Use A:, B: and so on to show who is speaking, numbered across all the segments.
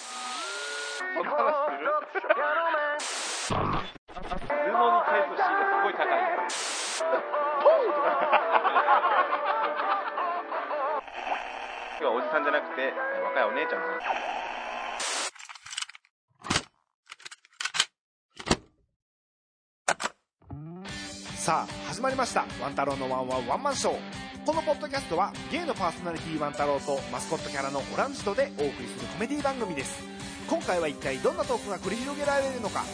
A: その話する布に返すシーンがすごい高い今日はおじさんじゃなくて若いお姉ちゃんです
B: さあ始まりました。ワン太郎のワンワンワンマンショー。このポッドキャストはゲイのパーソナリティワン太郎とマスコットキャラのオランジとでお送りするコメディ番組です。今回は一体どんなトークが繰り広げられるのか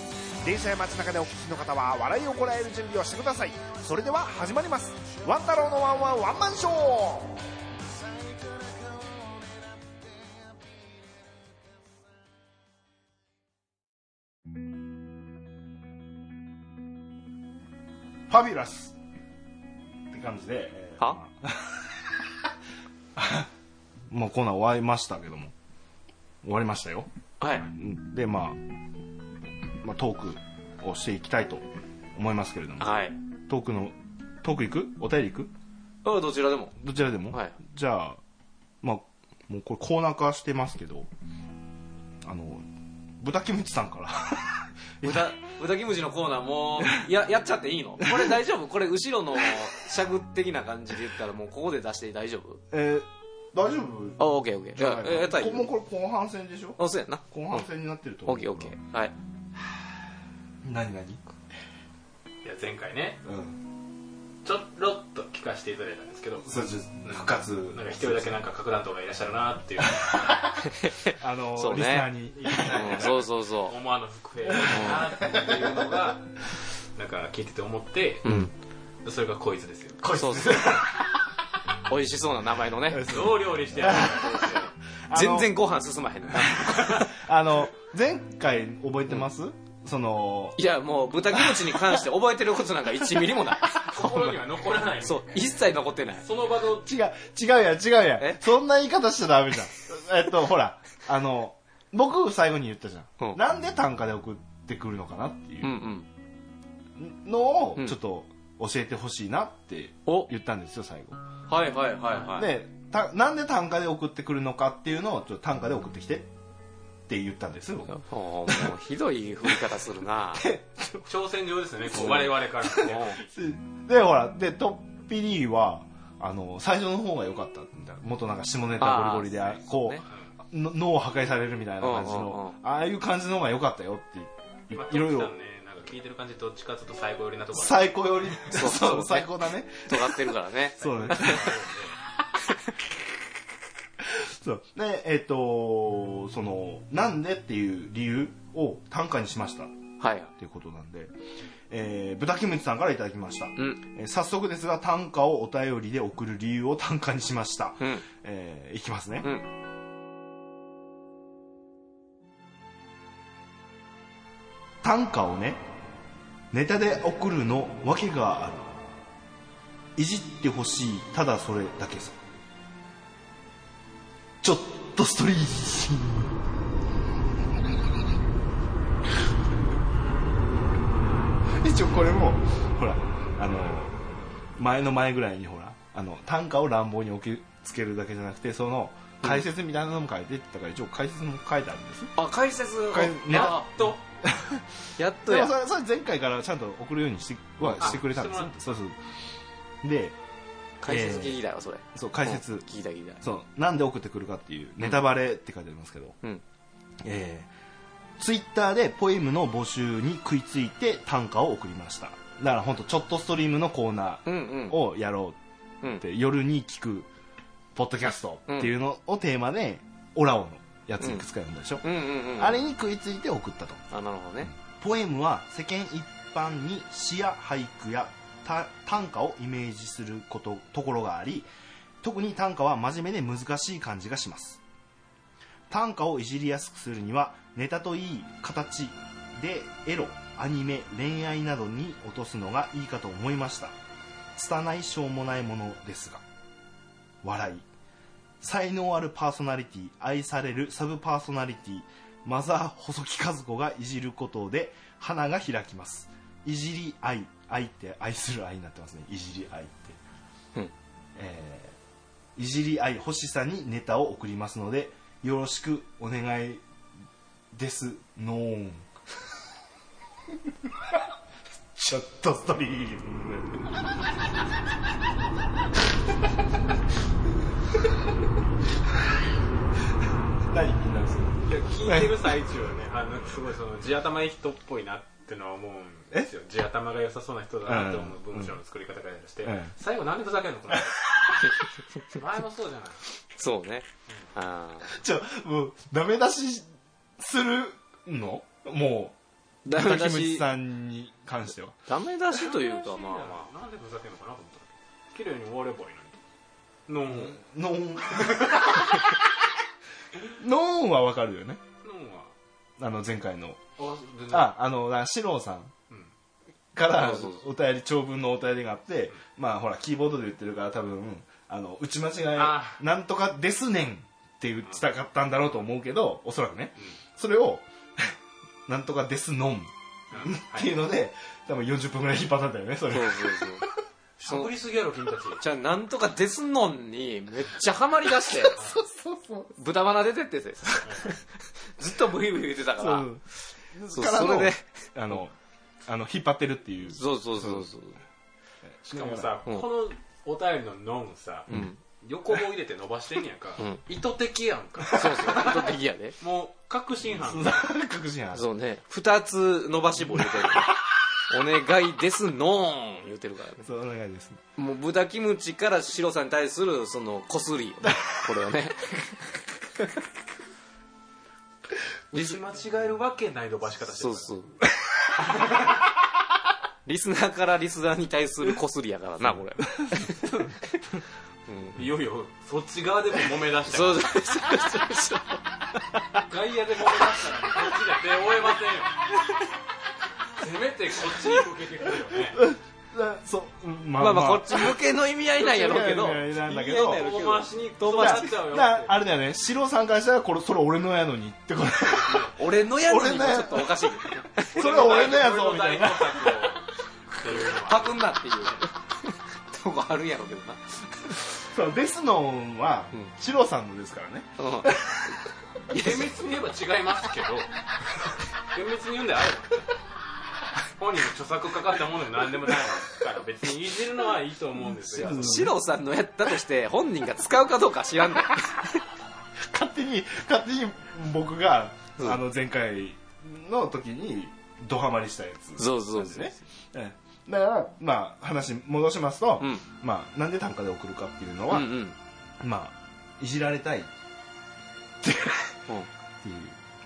B: 電車や街中でお聞きの方は笑いをこらえる準備をしてください。それでは始まります。ワン太郎のワンワンワンマンショー。ファビュラスって感じで、
A: は？
B: もうコーナー終わりましたけども。終わりましたよ。
A: はい。
B: うんで、まあ、まあトークをしていきたいと思いますけれども。
A: はい。
B: トークのトーク行く？お便り行く？
A: あどちらでも。
B: どちらでも、
A: はい。
B: じゃあまあもうこれコーナー化してますけど。あの豚キムチさんから。
A: 豚豚キムチのコーナーもうややっちゃっていいの？これ大丈夫？これ後ろの尺的な感じで言ったらもうここで出して大丈夫？
B: えー大丈夫？
A: あオッケーオッケー。じゃあえやったらいい。
B: もうこれ後半戦でしょ？
A: あそうやんな。
B: 後半戦になってると思う。
A: オッケーオッケー。はい。
B: 何何？
C: いや前回ね。
B: うん
C: ちょろっと聞かせていただいたんですけど
B: そうです復活。
C: なんか一人だけなんか核弾頭がいらっしゃるなっていう。
B: あの、
A: そうね
B: リスナーに
A: うんそうそうそ
C: 思わぬ伏兵だなっていうのがなんか聞いてて思って
A: ううん。
C: それがこいつですよ。
B: こいつ
A: そうそう美味しそうな名前のね。
C: どう料理してやる
A: 全然ご飯進まへん
B: あの前回覚えてます、その
A: いやもう豚キムチに関して覚えてることなんか1ミリもない。
C: 心には残らない。
A: そう一切残ってない。
C: その場の
B: 違う違うやん違うやそんな言い方しちゃダメじゃん。えっとほらあの僕最後に言ったじゃん、
A: うん。
B: なんで単価で送ってくるのかなっていう。のを
A: うん。
B: ちょっと教えてほしいなって
A: お
B: 言ったんですよ最後、
A: はいはいはいはい。
B: でたなんで単価で送ってくるのかっていうのをちょっと単価で送ってきてって言ったんです僕
A: も うもうひどい振り方するな。
C: 挑戦状ですよねこう。我々から。して
A: も
B: でほらでトッピリーはあの最初の方が良かったみたいなもっとなんか下ネタゴリゴリでこ
A: そう
B: 脳を破壊されるみたいな感じのああいう感じの方が良かったよっていろいろ。
C: 聞いてる感じどっちかというと最高寄りなところ
B: 最高より。
A: そう
B: そう最高だね。
A: う尖ってるからね。
B: そうね そうでえっ、とそのなんでっていう理由を短歌にしました。っ
A: はい。
B: ていうことなんで、えー、豚キムチさんからいただきました、
A: うん。
B: えー早速ですが短歌をお便りで送る理由を短歌にしました、
A: うん。
B: えーいきますね、
A: うん。
B: 短歌をねネタで送るの訳がある。いじってほしいただそれだけさちょっとストリート一応これもほらあの前の前ぐらいにほらあの短歌を乱暴に置きつけるだけじゃなくてその解説みたいなのも書いてったから一応解説も書いてあるんです。
A: あ解説を
B: 解ね。
A: あ
C: と
A: やっとや。
B: でもそれそれ前回からちゃんと送るようにしてはしてくれたんですそうそう。で
A: 解説聞きたよそれ。
B: そう解説、
A: うん聞いた聞いた。
B: そうなんで送ってくるかっていうネタバレって書いてありますけど、
A: うん。
B: えー、ツイッターでポエムの募集に食いついて短歌を送りました。だから本当ちょっとストリームのコーナ
A: うんうん。
B: ーをやろう
A: うん。
B: って、夜に聞くポッドキャストっていうのをテーマで、オラオのやついくつか読んだでしょ、
A: うんうんうん
B: あれに食いついて送ったと。
A: あなるほどね。
B: ポエムは世間一般に詩や俳句やた短歌をイメージすることところがあり特に短歌は真面目で難しい感じがします。短歌をいじりやすくするにはネタといい形でエロアニメ恋愛などに落とすのがいいかと思いました。拙いしょうもないものですが。笑い。才能あるパーソナリティ愛されるサブパーソナリティマザー細木和子がいじることで花が開きます。いじり愛愛って愛する愛になってますね。いじり愛って、
A: うん。
B: えーいじり愛欲しさにネタを送りますのでよろしくお願いですノーン。ちょっとストリーム 何みんなです
C: いや聞いてる最中はねあのすごいその地頭いい人っぽいなってのは思うんですよ。地頭が良さそうな人だなと思う
B: うん
C: 文章の作り方からして、
B: うん。
C: 最後なんでふざけんのこれ前もそうじゃない。
A: そうね。あ
B: ちょもうダメ出しするの？もう
A: ダメ出し
B: さんに関しては。
A: ダメ出しというかまあま
C: なんでふざけんのかなと思ったら綺麗に終わればいいのに。ノン、
B: ノーン。ノーンはわかるよねあの前回の。
C: あ
B: ああのな四郎さん。
C: うん。
B: からお便り長文のお便りがあってまあほらキーボードで言ってるから多分あの打ち間違
C: あ
B: いなんとかですねんって言ってたかったんだろうと思うけどおそらくね。それを なんとかですのんっ
C: うん。
B: ていうので多分40分ぐらい引っ張ったんだよねそれ。
A: そうそうそう
C: しゃぶりすぎやろ君たち。
A: じゃあなんとかですのんにめっちゃハマりだして。
B: そうそうそう。
A: 豚鼻出てってて。ずっとブイブイ言ってたから。
B: そう。
A: そう
B: からの
A: それで。
B: あのあの引っ張ってるっていう。
A: そうそうそうそう。
C: しかもさ、
A: うん。
C: このお便りのノンさ、
A: うん。
C: 横棒入れて伸ばしてんやんか、
A: うん。
C: 意図的やんか。
A: そうそう意図的やで。
C: もう確信犯。
B: 確信ある
A: そうね。二つ伸ばし棒言うてるお願いですのーん言うてるからね。
B: そうお願いです。
A: もう豚キムチからシロさんに対するそのこすり。これをね。
C: 打ち間違えるわけない伸ばし方してる
A: そうそう。リスナーからリスナーに対するこすりやからなこれ。
C: いよいよそっち側でも揉め出した。よ
A: そうそうそうそう。
C: 外野で揉め出したらこっちで手を負えませんよせめてこっちに向けてくれよね。
B: だそううんま
A: まあまあ。こっち向けの意味合いなんやろうけど。
C: 遠回しに遠
A: 回し
C: 回しちゃうよ
B: あれだよね四郎さんからしたらこれそれ俺のやのにってこと
A: 俺のやつにもちょっとおかしい
B: それは俺のやぞみたいな
A: パクんなっていうとこあるんやろうけどな
B: そうデスノンは
A: うん
B: 四郎さんのですからね
A: うん
C: 厳密に言えば違いますけど厳密に言うんであれば 本人の著作かかったものでも何でもないから別にいじるのはいいと思うんですよ。
B: うん。
A: シロさんのやったとして本人が使うかどうか知らんねん
B: 勝手に勝手に僕が
A: うん。
B: あの前回の時にドハマりしたやつ。
A: そうそう
B: でねええ。だからまあ話戻しますと
A: うん。
B: まあなんで短歌で送るかっていうのは
A: うんうん。
B: まあいじられたい。っていう。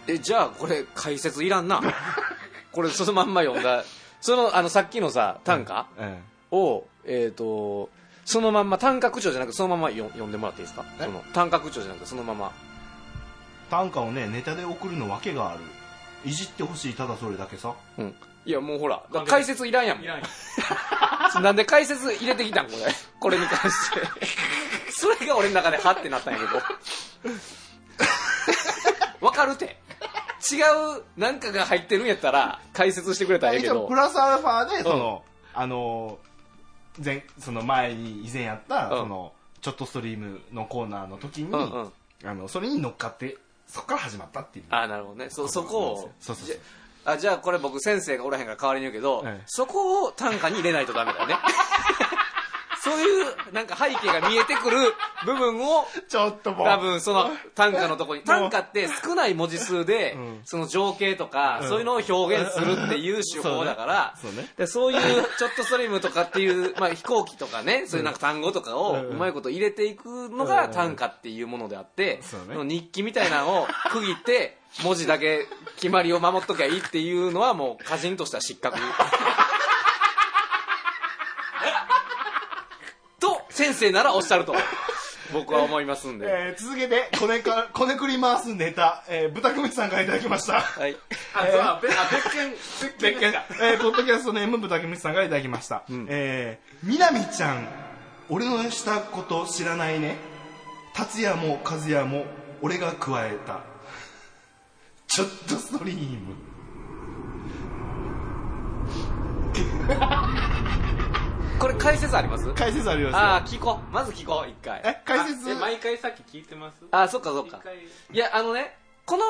A: えじゃあこれ解説いらんな これそのまんま読んだ。そのあのさっきのさ短歌
B: え
A: をえっ、とそのまんま短歌口調じゃなくてそのままよ読んでもらっていいですか？
B: え？
A: その短歌口調じゃなくてそのまま。
B: え短歌をねネタで送るの訳がある。いじってほしいただそれだけさ。
A: うん。いやもうほらだから解説いらんやん。も
C: いらんよ
A: ん。なんで解説入れてきたん？これ。これに関して。それが俺の中でハッてなったんやけど。わかるて違うなんかが入ってるんやったら解説してくれたらええけど。
B: プラスアルファでその、あの前その前に以前やった、
A: うん。
B: そのちょっとストリームのコーナーの時に、
A: うんうん。
B: あのそれに乗っかってそこから始まったっていう。
A: ああなるほどね。そそこを
B: そうそうそう。
A: じゃあじゃあこれ僕先生がおらへんから代わりに言うけど、
B: ええ。
A: そこを短歌に入れないとダメだよねそういうなんか背景が見えてくる部分を
B: ちょっともう。
A: 多分その短歌のとこに短歌って少ない文字数で
B: うん。
A: その情景とか
B: うん。
A: そういうのを表現するっていう手法だから
B: そうね。
A: でそういうちょっとストリームとかっていう、まあ、飛行機とかねそういうなんか単語とかを
B: うん。
A: うまいこと入れていくのが短歌っていうものであって
B: そうね。
A: その日記みたいなのを区切って文字だけ決まりを守っときゃいいっていうのはもう歌人としては失格 先生ならおっしゃると。僕は思いますんで、
B: えー続けてこねか こねくり回すネタ、えー、豚くみさんからいただきました。
A: はい。
C: あそうあ別件別件
B: 別件、えー、ポッドキャストネーム豚くみさんからいただきました、
A: ん。
B: えー、みなみちゃん俺のしたこと知らないね。達也も和也も俺が加えた。ちょっとストリーム
A: これ解説あります？
B: 解説ありますよ。
A: ああ聞こう。まず聞こう一回。
B: え解説？
C: あえ毎回さっき聞いてます？
A: あそっかそっか。いやあのねこの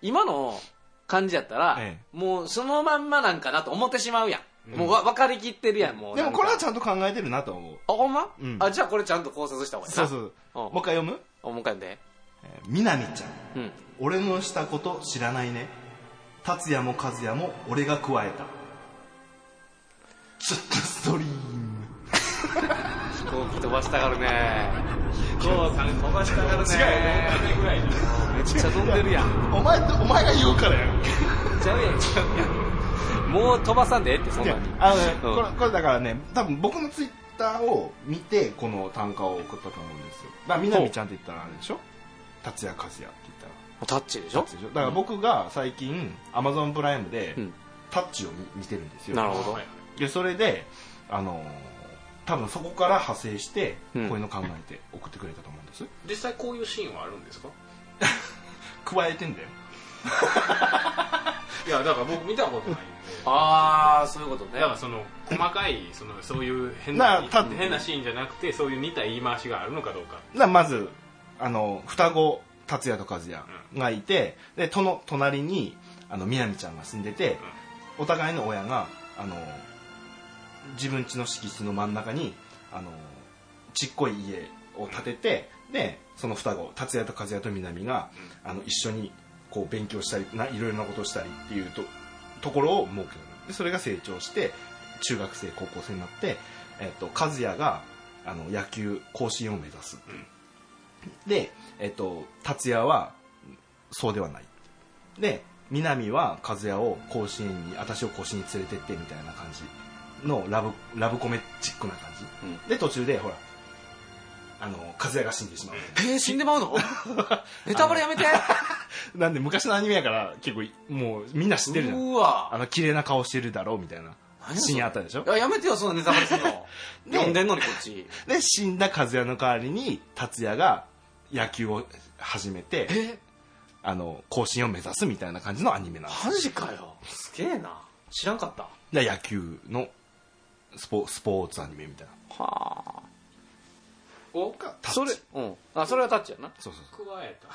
A: 今の感じやったら、
B: え
A: もうそのまんまなんかなと思ってしまうやん、もうわ分かりきってるやんもう
B: でもこれはち
A: ゃん
B: と考えてるなと思う。
A: あほんま、
B: うん。
A: あじゃあこれちゃんと考察した方がいいな。
B: そうそう。
A: うん。
B: もう一回読む？
A: あもう一回読んで。
B: えーみなみちゃん。
A: うん。
B: 俺のしたこと知らないね。達也も和也も俺が加えたちょっとストリーム。
A: 飛行機飛ばしたがるね。
C: 飛ばしたがるね。違うよぐらい
A: めっちゃ飛んでるやん。
B: お前お前が言うからやん。
A: ちゃうやんちゃうやん。もう飛ばさんでええってそんなに。
B: あのね、
A: うん。
B: これこれだからね多分僕のツイッターを見てこの単価を送ったと思うんですよ。だからみなみちゃんって言ったらあれでしょ？達也和也って言ったら。
A: タッチでしょ？
B: だから僕が最近アマゾンプライムで
A: うん。
B: タッチを見見てるんですよ。
A: なるほど。
C: はい
B: でそれであのー多分そこから派生してこ
A: う
B: うんいうの考えて送ってくれたと思うんです、
C: 実際こういうシーンはあるんですか？
B: 加えてんだよ。
C: いやだから僕見たことないんで。
A: ああそういうことね。
C: だからその細かいそのそういう変な変なシーンじゃなくてそういう似た言い回しがあるのかどうか。
B: だからまずあの双子達也と和也がいてでとの隣にあの南ちゃんが住んでて、お互いの親があの自分家の敷地の真ん中にあのちっこい家を建ててでその双子達也と和也と南が、あの一緒にこう勉強したりないろいろなことをしたりっていうとところを設ける。でそれが成長して中学生高校生になって、えっと和也があの野球甲子園を目指す、で、えっと、達也はそうではない。で南は和也を甲子園に私を甲子園に連れてってみたいな感じのラブラブコメチックな感じ、
A: うん。
B: で途中でほらあの和也が死んでしまう。
A: えー、死んでまうの？ネタバレやめて。
B: なんで昔のアニメやから結構もうみんな知ってるじゃん。
A: うわ。
B: あの綺麗な顔してるだろうみたいなシーンあったでしょ？
A: いややめてよそんなネタバレするの。
B: で
A: 読んでんのにこっち。
B: で死んだ和也の代わりに達也が野球を始めて
A: え？
B: あの甲子園を目指すみたいな感じのアニメなんです
A: マジかよ。すげえな。知らんかった。
B: で野球のスポスポーツアニメみたいな。
A: はあ。
C: を
B: タッチ。
A: それうん。あそれはタッチやな。
B: そうそう
C: 加えた。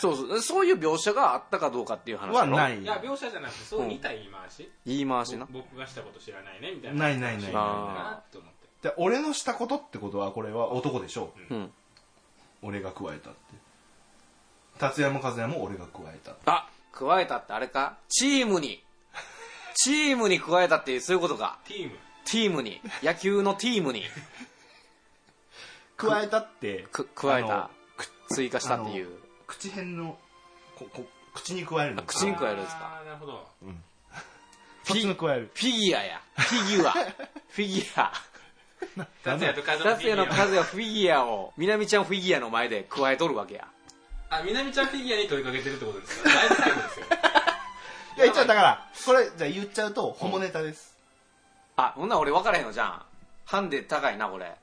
A: そうそう。そういう描写があったかどうかっていう話
B: はない。
C: いや描写じゃなくてそう似た言い回し、
A: 言い回しな。
C: 僕がしたこと知らないねみたいな。
B: ないないない。
C: なと思って。
B: で俺のしたことってことはこれは男でしょ。
A: うん。
B: 俺が加えたって。達也も和也も俺が加えた。
A: あ加えたってあれか？チームに。チームに加えたっていうそういうことか。
C: ティーム
A: チームに野球のチームに。
B: 加えたって
A: く加えた。追加したっていう。
B: 口辺のここ口に加えるの
A: あ口に加えるんですか？
C: なるほど。
B: そっちの加える。
A: フィギュアや。フィギュア。フィギュア。
C: 達也と風
A: 達也の数がフィギュアを南ちゃんフィギュアの前で加えとるわけや。
C: あ南ちゃんフィギュアに問いかけてるってことですか？だいぶ最後ですよ。
B: いや一応だからこれじゃあ言っちゃうとホモネタです
A: あほんなら俺分からへんのじゃん。ハンデ高いなこれ。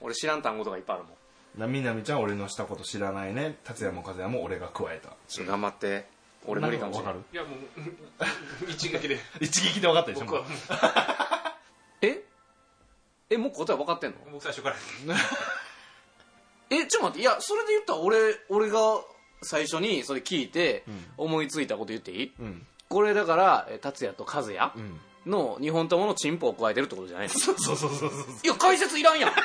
A: 俺知らん単語とかいっぱいあるもん。
B: なみなみちゃん俺のしたこと知らないね。達也も和也も俺が加えた。
A: ちょっと頑張って。俺無理かもしれない
C: いやもう一撃で。
B: 一撃で分かったでしょ
C: 僕は。
B: も う
A: え？えもう答え分かってんの？
C: 僕最初から。
A: えちょっと待って。いやそれで言ったら俺俺が最初にそれ聞いて思いついたこと言っていい、
B: うん。
A: これだからえ達也と和也。
B: うん
A: の2本とものチンポを加えてるってことじゃないの？
B: そうそうそうそうそう。
A: いや解説いらんやん。
C: だか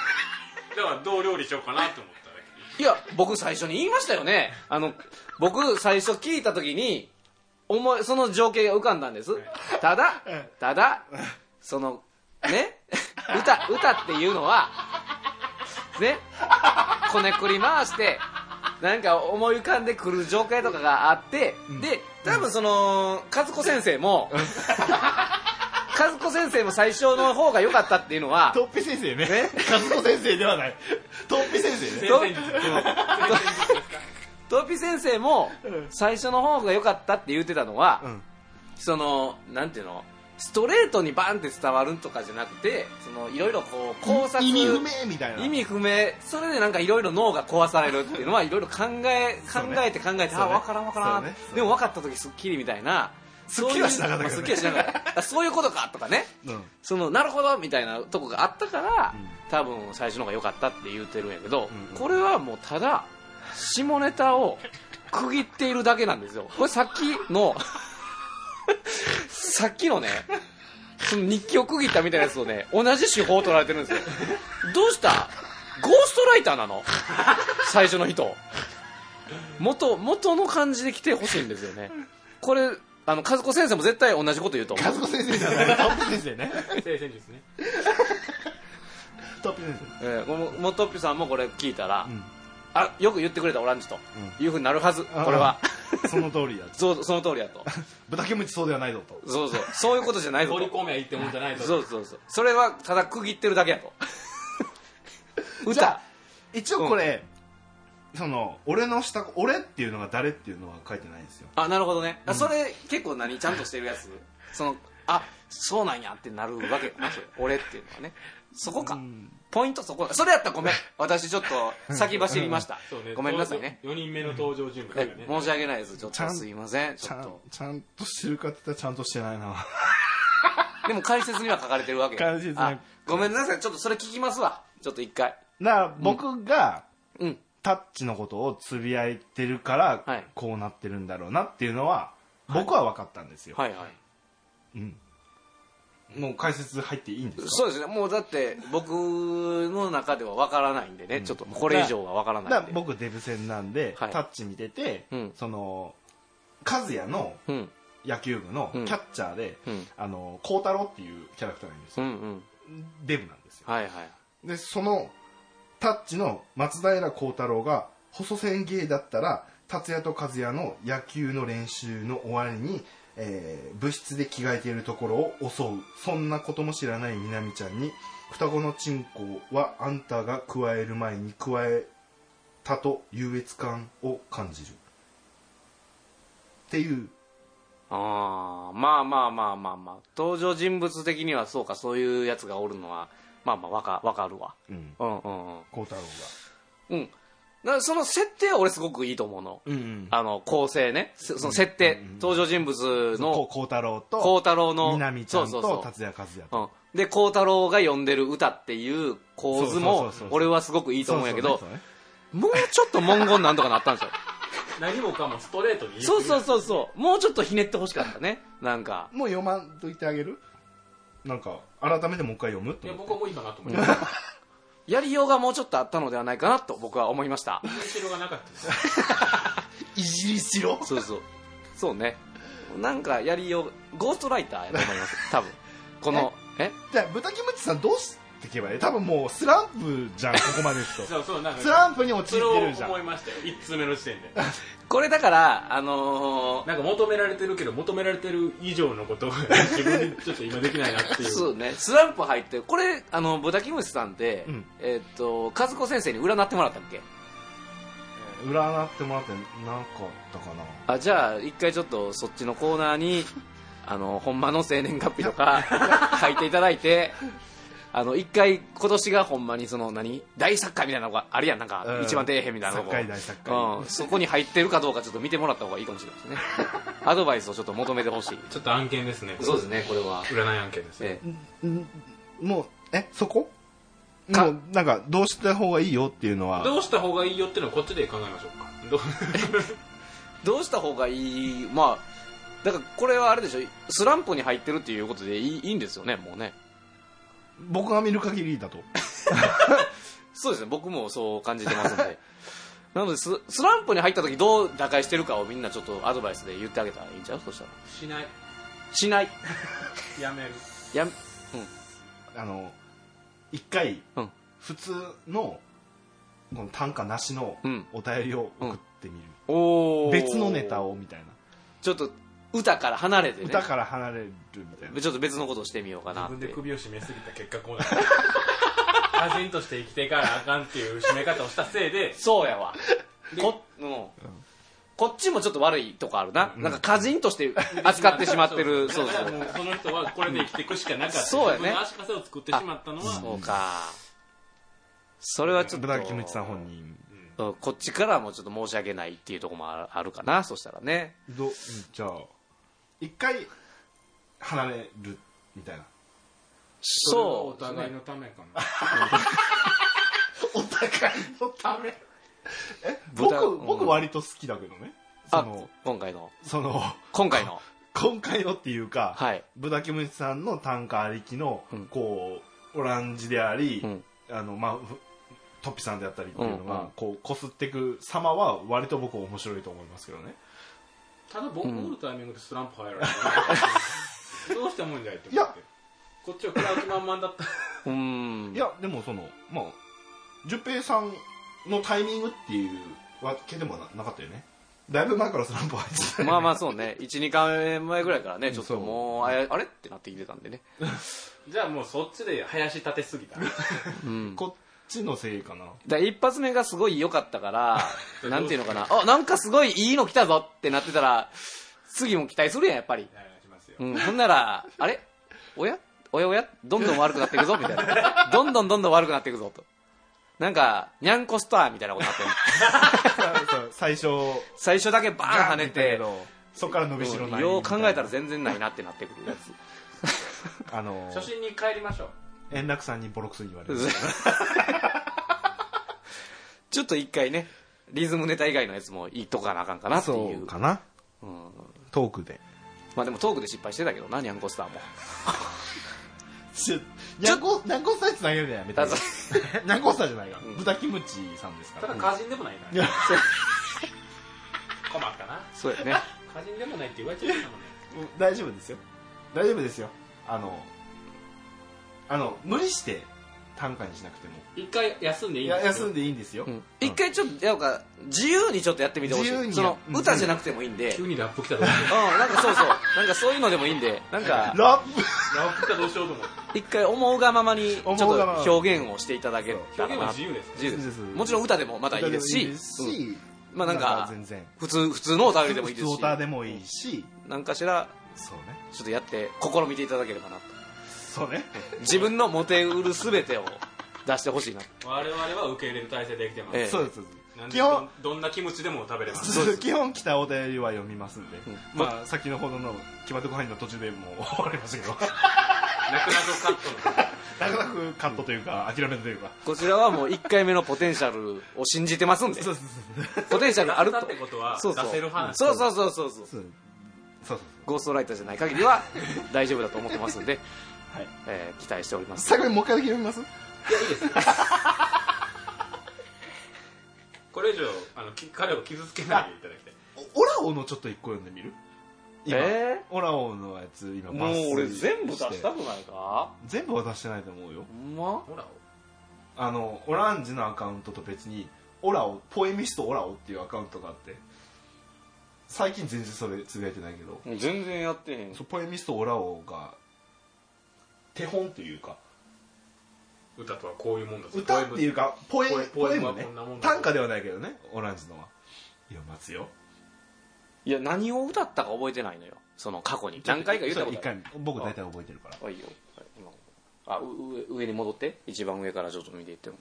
C: らどう料理しようかなと思ったら
A: いや僕最初に言いましたよね。あの僕最初聞いた時に思いその情景が浮かんだんです。ただただそのね？歌歌っていうのはね？こねくり回してなんか思い浮かんでくる情景とかがあって、で多分その和子先生も和子先生も最初の方が良かったっていうのは
B: トッピ先生ね。和子先生ではない。トッピ先生ね。
A: トッピ先生も
B: うん
A: 最初の方が良かったって言ってたのは、
B: うん。
A: そのなんていうの？ストレートにバンって伝わるとかじゃなくてそのいろいろこう考察
B: 意味不明みたいな。
A: 意味不明。それでなんかいろいろ脳が壊されるっていうのはいろいろ考え考えて考えて、
B: ね。
A: あ分からん分からん、
B: ね。
A: でも分かった時すっきりみたいな
B: すっきりはしなかったけどね。
A: そういうまあすっきりはしなかった。あそういうことかとかね。
B: うん。
A: そのなるほどみたいなとこがあったから、
B: うん。
A: 多分最初の方が良かったって言ってるんやけど、
B: うんうん。
A: これはもうただ下ネタを区切っているだけなんですよ。これさっきの さっきのねその日記を区切ったみたいなやつをね同じ手法を取られてるんですよ。どうした？ゴーストライターなの？最初の人。元元の感じで来てほしいんですよね。これあの和子先生も絶対同じこと言うと思う。
B: 和子先生じゃない。トップ先生ね。
C: 先生ですね。
B: トップ先
A: えー、このもとっぴさんもこれ聞いたら、
B: うん。
A: あよく言ってくれたオランジというふうになるはず、これは。
B: 生その通りや
A: そうその通りやと。
B: 豚キムチそうではないぞと。
A: そうそう。そういうことじゃないぞと。
C: 取り込めばいいってもんじゃないぞ
A: そうそうそう。それはただ区切ってるだけやと。歌
B: じゃあ一応これ、その俺の下俺っていうのが誰っていうのは書いてないんですよ。
A: あなるほどね、あそれ結構何ちゃんとしてるやつ。そのあそうなんやってなるわけよなそれ。俺っていうのはね。そこか、ポイントそこ。それやったらごめん。私ちょっと先走りました、
C: ね。
A: ごめんなさいね。
C: 4人目の登場人物ね。
A: 申し訳ないです。ちょっ
B: ちゃん
A: とすいません。ち
B: ちゃん
A: ょっと。
B: ちゃんとしてるかって言ったらちゃんとしてないな。
A: でも解説には書かれてるわけ
B: 解説
A: ごめんなさい。ちょっとそれ聞きますわ。ちょっと一回。
B: だから僕が
A: うん
B: タッチのことをつぶやいてるから
A: はい。
B: こうなってるんだろうなっていうのは僕は分かったんですよ、
A: はいはい。
B: うん、もう解説入っていいんですか？
A: そうですね。もうだって僕の中では分からないんでね、ちょっとこれ以上は分から
B: だから
A: ないんで。
B: 僕デブ戦なんで、
A: はい。
B: タッチ見てて、
A: うん。
B: その和也の
A: うん。
B: 野球部のキ
A: うん。
B: ャッチャーで、
A: うん。
B: あの孝太郎っていうキャラクターがいるんですよ、
A: うんうん。
B: デブなんですよ。
A: はいはい。
B: でそのタッチの松平幸太郎が細線芸だったら達也と和也の野球の練習の終わりに、えー部室で着替えているところを襲う。そんなことも知らないみなみちゃんに双子のチンコはあんたが加える前に加えたと優越感を感じる。っていう。
A: ああまあまあまあまあまあ。登場人物的にはそうかそういうやつがおるのは。まあまあわかわかるわ。
B: うん。
A: うんうんうん。
B: 孝太郎が。
A: うん。だからその設定は俺すごくいいと思うの、
B: うんうん。
A: あの構成ね。そその設定、登場人物の
B: 孝太郎と
A: 孝太郎の
B: みなみちゃん
A: そうそうそう。
B: と達也和也と。
A: うん、で孝太郎が読んでる歌っていう構図も俺はすごくいいと思うんやけどもうちょっと文言なんとかなったんですよ。
C: 何もかもストレートに。
A: そうそう
C: う
A: そうそう。もうちょっとひねってほしかったね。なんか。
B: もう読まんといてあげる？なんか改めてもう一回読むって。
C: いや僕はもう今なと思います。
A: やりようがもうちょっとあったのではないかなと僕は思いました。
C: 後ろがなかったです。
B: いじりしろ。
A: そうそう。そうね。なんかやりようゴーストライターやと思います。多分。この え？
B: じゃあ豚キムチさんどうしていけばいい多分もうスランプじゃんここまでいくと。
C: そうそうなんか。
B: スランプに陥ってるじゃん。
C: 思いましたよ1通目の時点で。
A: これだからあのー
C: なんか求められてるけど求められてる以上のことを 自分にちょっと今できないなっていう。
A: そうね。スランプ入ってこれあの豚キムチさんって、
B: うん。
A: えっと和子先生に占ってもらったっけ？
B: 占ってもらってなかったかな。
A: あじゃあ一回ちょっとそっちのコーナーにあのほんまの生年月日とか書いていただいてあの一回今年がほんまにその何？大作家みたいなのがあるやん。なんか
B: うん。
A: 一番底辺みたいなの
B: 作家大作家
A: うん、そこに入ってるかどうかちょっと見てもらった方がいいかもしれないですね。アドバイスをちょっと求めてほしい。
C: ちょっと案件ですね。
A: そうですねこれは、
C: 占い案件ですね。
A: え
B: んもうえそこ？
A: か
B: もうなんかどうした方がいいよっていうのは。
C: どうした方がいいよっていうのはこっちで考えましょうか。どう？
A: え どうした方がいい？まあだからこれはあれでしょ。スランプに入ってるっていうことでいいいいんですよねもうね
B: 僕が見る限りだと。
A: そうですね。僕もそう感じてますんで。なのでススランプに入った時どう打開してるかをみんなちょっとアドバイスで言ってあげたらいいんちゃう？そしたら。
C: しない。
A: しない。
C: やめる。
A: や
B: あの一回、
A: うん。
B: 普通のこの単価なしの
A: うん。
B: お便りを送ってみる、
A: おー。
B: 別のネタをみたいな、
A: ちょっと歌から離れてね。
B: 歌から離れるみたいな。
A: ちょっと別のことをしてみようかな
C: 自分で首を絞めすぎた結果こうなった歌人として生きていかなあかんっていう締め方をしたせいで。
A: そうやわ。
C: で
A: こ,、うん。こっちもちょっと悪いとこあるな、なんか歌人として扱ってしまってる。そうそう。
C: もうその人はこれで生きていくしかなかった。
A: そうやね。
C: 足かせを作ってしまったのは。
A: そうか。それはちょっと
B: 豚キムチさん本人。
A: うん。こっちからもちょっと申し訳ないっていうところもああるかなそしたらね。
B: どうんじゃあ一回離れるみたいな。
C: そ
A: う。ですね
C: 互いのためかな。
B: お互いのため。え僕僕割と好きだけどね。そ
A: あ
B: の
A: 今回の？
B: その
A: 今回の？
B: 今回のっていうか、
A: はい。
B: ブダキムチさんの単価ありきの、
A: うん。
B: こうオランジであり、
A: うん。
B: あのまあふトッピさんであったりっていうのが、
A: うんうん。
B: こうこすっていく様は割と僕面白いと思いますけどね
C: ただ僕おるタイミングでスランプ入られるどうしてもんじゃいって
B: いや
C: 思って。こっちは食らう気満々だった。
A: うーん。
B: いやでもそのまあ十平さんのタイミングっていうわけでもななかったよね。だいぶ前からスランプ入ってた
A: まあまあそうね。12回前ぐらいからねちょっともうあれあれってなってきてたんでね。
C: じゃあもうそっちで林立てすぎた。
A: うん。
B: こっちのせいかな？
A: だから一発目がすごい良かったから なんていうのかな？あなんかすごいいいの来たぞってなってたら次も期待するやんやっぱり。うん、ほんなら、あれ？おや？おやおや？どんどん悪くなっていくぞみたいな。どんどんどんどん悪くなっていくぞと。なんか、ニャンコスターみたいなことになって
B: 最初。
A: 最初だけバーン跳ねて、
B: そっから伸びしろない
A: よう考えたら全然ないなってなってくるやつ。
B: あの
C: 初心に帰りましょう
B: 円楽さんにボロクソに言われる。
A: ちょっと一回ね、リズムネタ以外のやつも言っとかなあかんかなってい。
B: そううかな。
A: うん。
B: トークで。
A: まあでもトークで失敗してたけどな、ニャンコスターも。
B: ちょニャンコニャンコスターつなげるのやめてニャンコスターじゃないか
A: ん。
B: 豚キムチさんですから。
C: ただ歌人でもないから
B: いや。
C: 困ったな。
A: そうやね。
C: 歌人でもないって言われちゃったもんね。
B: 大丈夫ですよ。大丈夫ですよ。あのあの無理して短歌にしなくても。
C: 一回休んでいい
B: い
C: んです
B: 休んでいいんですよ、
A: うん。一回ちょっと、やっぱ自由にちょっとやってみてほしい。
B: 自由に
A: その
B: うん
A: 歌じゃなくてもいいんで、うん、
C: 急にラップ来たらどう。しよ
A: なんかそうそう。なんかそういうのでもいいんで、なんか、
B: ラップ。
C: うラップ来たらどうしようと思って
A: 一回思うがままにちょっ
B: 思うがまま
A: と表現をしていただけたらな。
C: 表現は自由です
A: 自由で
B: 自由です。
A: すもちろん歌でもまたいいですし。まあなんか
B: 全然。
A: 普通普通のお便りでもいいですし。
B: 普通オタでもいいし。
A: 何かしら
B: そうね。
A: ちょっとやって試みていただければなと
B: そうね。
A: 自分の持てうる全てを出してほしいな。
C: 我々は受け入れる体制できてます、
A: ええ。
B: そうです。基本
C: どどんなキムチでも食べれます。
B: 基本来たお便りは読みますんで、
A: うん。
B: まあ先のほどの決まってこないの途中でもう終わりましたけど。
C: 泣く泣くカットの
B: なかなかカットというか諦めたというか。
A: こちらはもう1回目のポテンシャルを信じてますんで。
B: そうそうそう
A: ポテンシャルあると。
C: だってことは
A: そうそう。そうそうそうそう。そう
B: そう
A: ゴーストライターじゃない限りは大丈夫だと思ってますんで、
B: はい。
A: えー期待しております。
B: 最後にもう一回だけ読みます？
C: これ以上あのき彼を傷つけないでいただきたい。
B: オラオのちょっと一個読んでみる？今、
A: え
B: オラオのやつ今
A: もう俺全部出
B: し
A: たくないか？
B: 全部は出してないと思うよ。
A: ほんま？
C: ほら
B: あのオランジのアカウントと別にオラオポエミストオラオっていうアカウントがあって最近全然それつぶやいてないけど。
A: 全然やってへん。
B: そうポエミストオラオが手本というか。
C: 歌とはこういうもんだぞ。
B: 歌っていうかポエ
C: ポエ
B: ポエムね
C: ポエムはこんなもんだ
B: 短歌ではないけどね。オランジのは。読ますよ。
A: いや何を歌ったか覚えてないのよ。その過去に。何回か言ったこと
B: 一回僕大体覚えてるから。
A: あいいよ。あう上上に戻って。一番上からちょっと見ていっても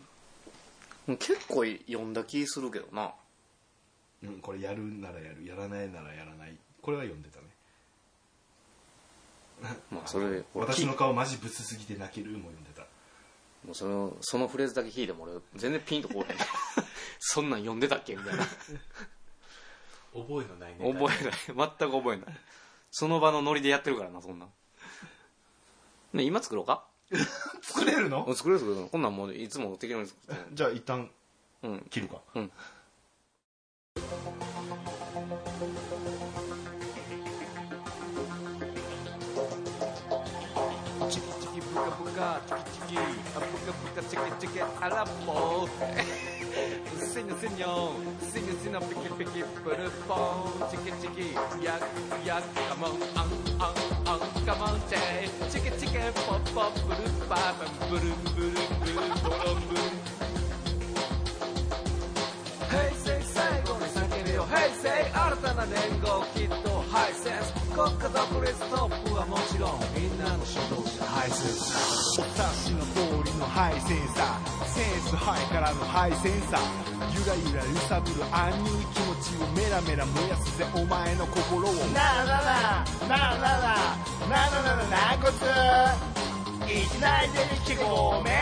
A: うん結構読んだ気するけどな。
B: うん、これやるならやる。やらないならやらない。これは読んでたね
A: まあそれ俺
B: 私の顔マジブスすぎて泣けるも読んでた。
A: もうそのそのフレーズだけ弾いても俺全然ピンとこうへん。そんなん読んでたっけみたいな。
C: 覚えのないネタ
A: 覚えない。全く覚えない。その場のノリでやってるからなそんな。んね今作ろうか？
B: 作れるの？
A: うん作れる作れる。こんなんもういつも適当に作って。
B: じゃあ一旦
A: うん。
B: 切るか。
A: うん chicken chicken a la mode. Signo signo, signo signo, picky picky, put a bone, chicken chicken, yak yak, come on, on on on, come on, Jay, chicken chicken, pop pop, put a pop, and put a put a put a put a put a Hey say say, この叫びを Hey say, 新たな年号きっとハイセンス国家独立トップはもちろんみんなの書道イセンス
D: お察しの通りのハイセンサー。センスハイからのハイセンサー。ゆらゆら揺さぶるアンニュイ気持ちをメラメラ燃やすぜ。お前の心を。なあなあなあ。なあなあなあ。なあなあこついきなり出てきてごめん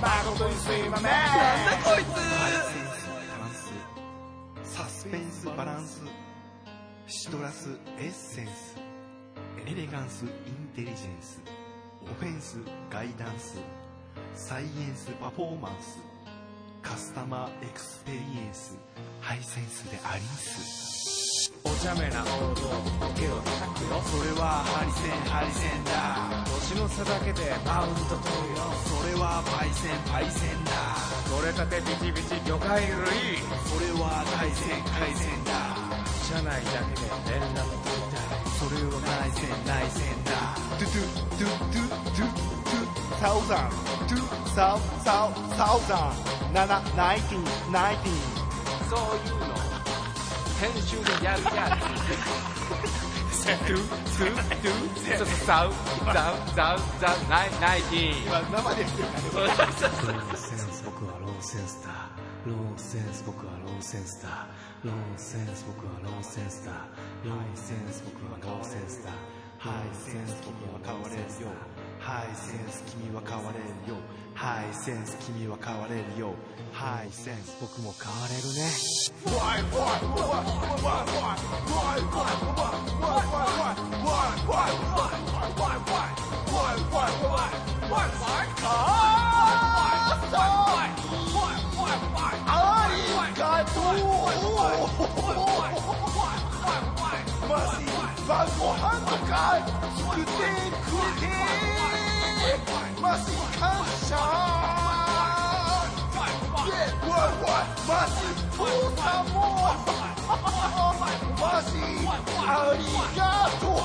D: 誠にすいませんなんだこい
B: バランスサスペンスバランスシトラスエッセンスエレガンスインテリジェンスオフェンスガイダンスサイエンスパフォーマンスカスタマーエクスペリエンスハイセンスでありんす。
D: お茶目な王道ボケを叩くよ。それはハリセンハリセンだ。年の差だけでマウント取るよ。
B: それはパイセンパイセンだ。
D: 取れたてビチビチ魚介類。
B: それは海鮮海鮮だ。
D: 社内だけで連絡取りたい
B: それは内線内線だ。
D: トゥトゥトゥトゥトゥトゥサウザントゥサウサウサウザンナナナイティナイティ
A: そう。いう。の編集でやるやつ
D: トゥトゥトゥ
A: ちょっとサウザウザウザウナイナイティ
D: 今生で言ってる
E: ローセンス僕はローセンスだローセンス僕はローセンスだローセンス僕はローセンスだ。ローセンス僕はローセンスだ。
B: ハイセンス君は変われるよ。ハイセンス君は変われるよ。ハイセンス君は変われるよ。ハイセンス
E: 僕も変われるね
D: ありがとう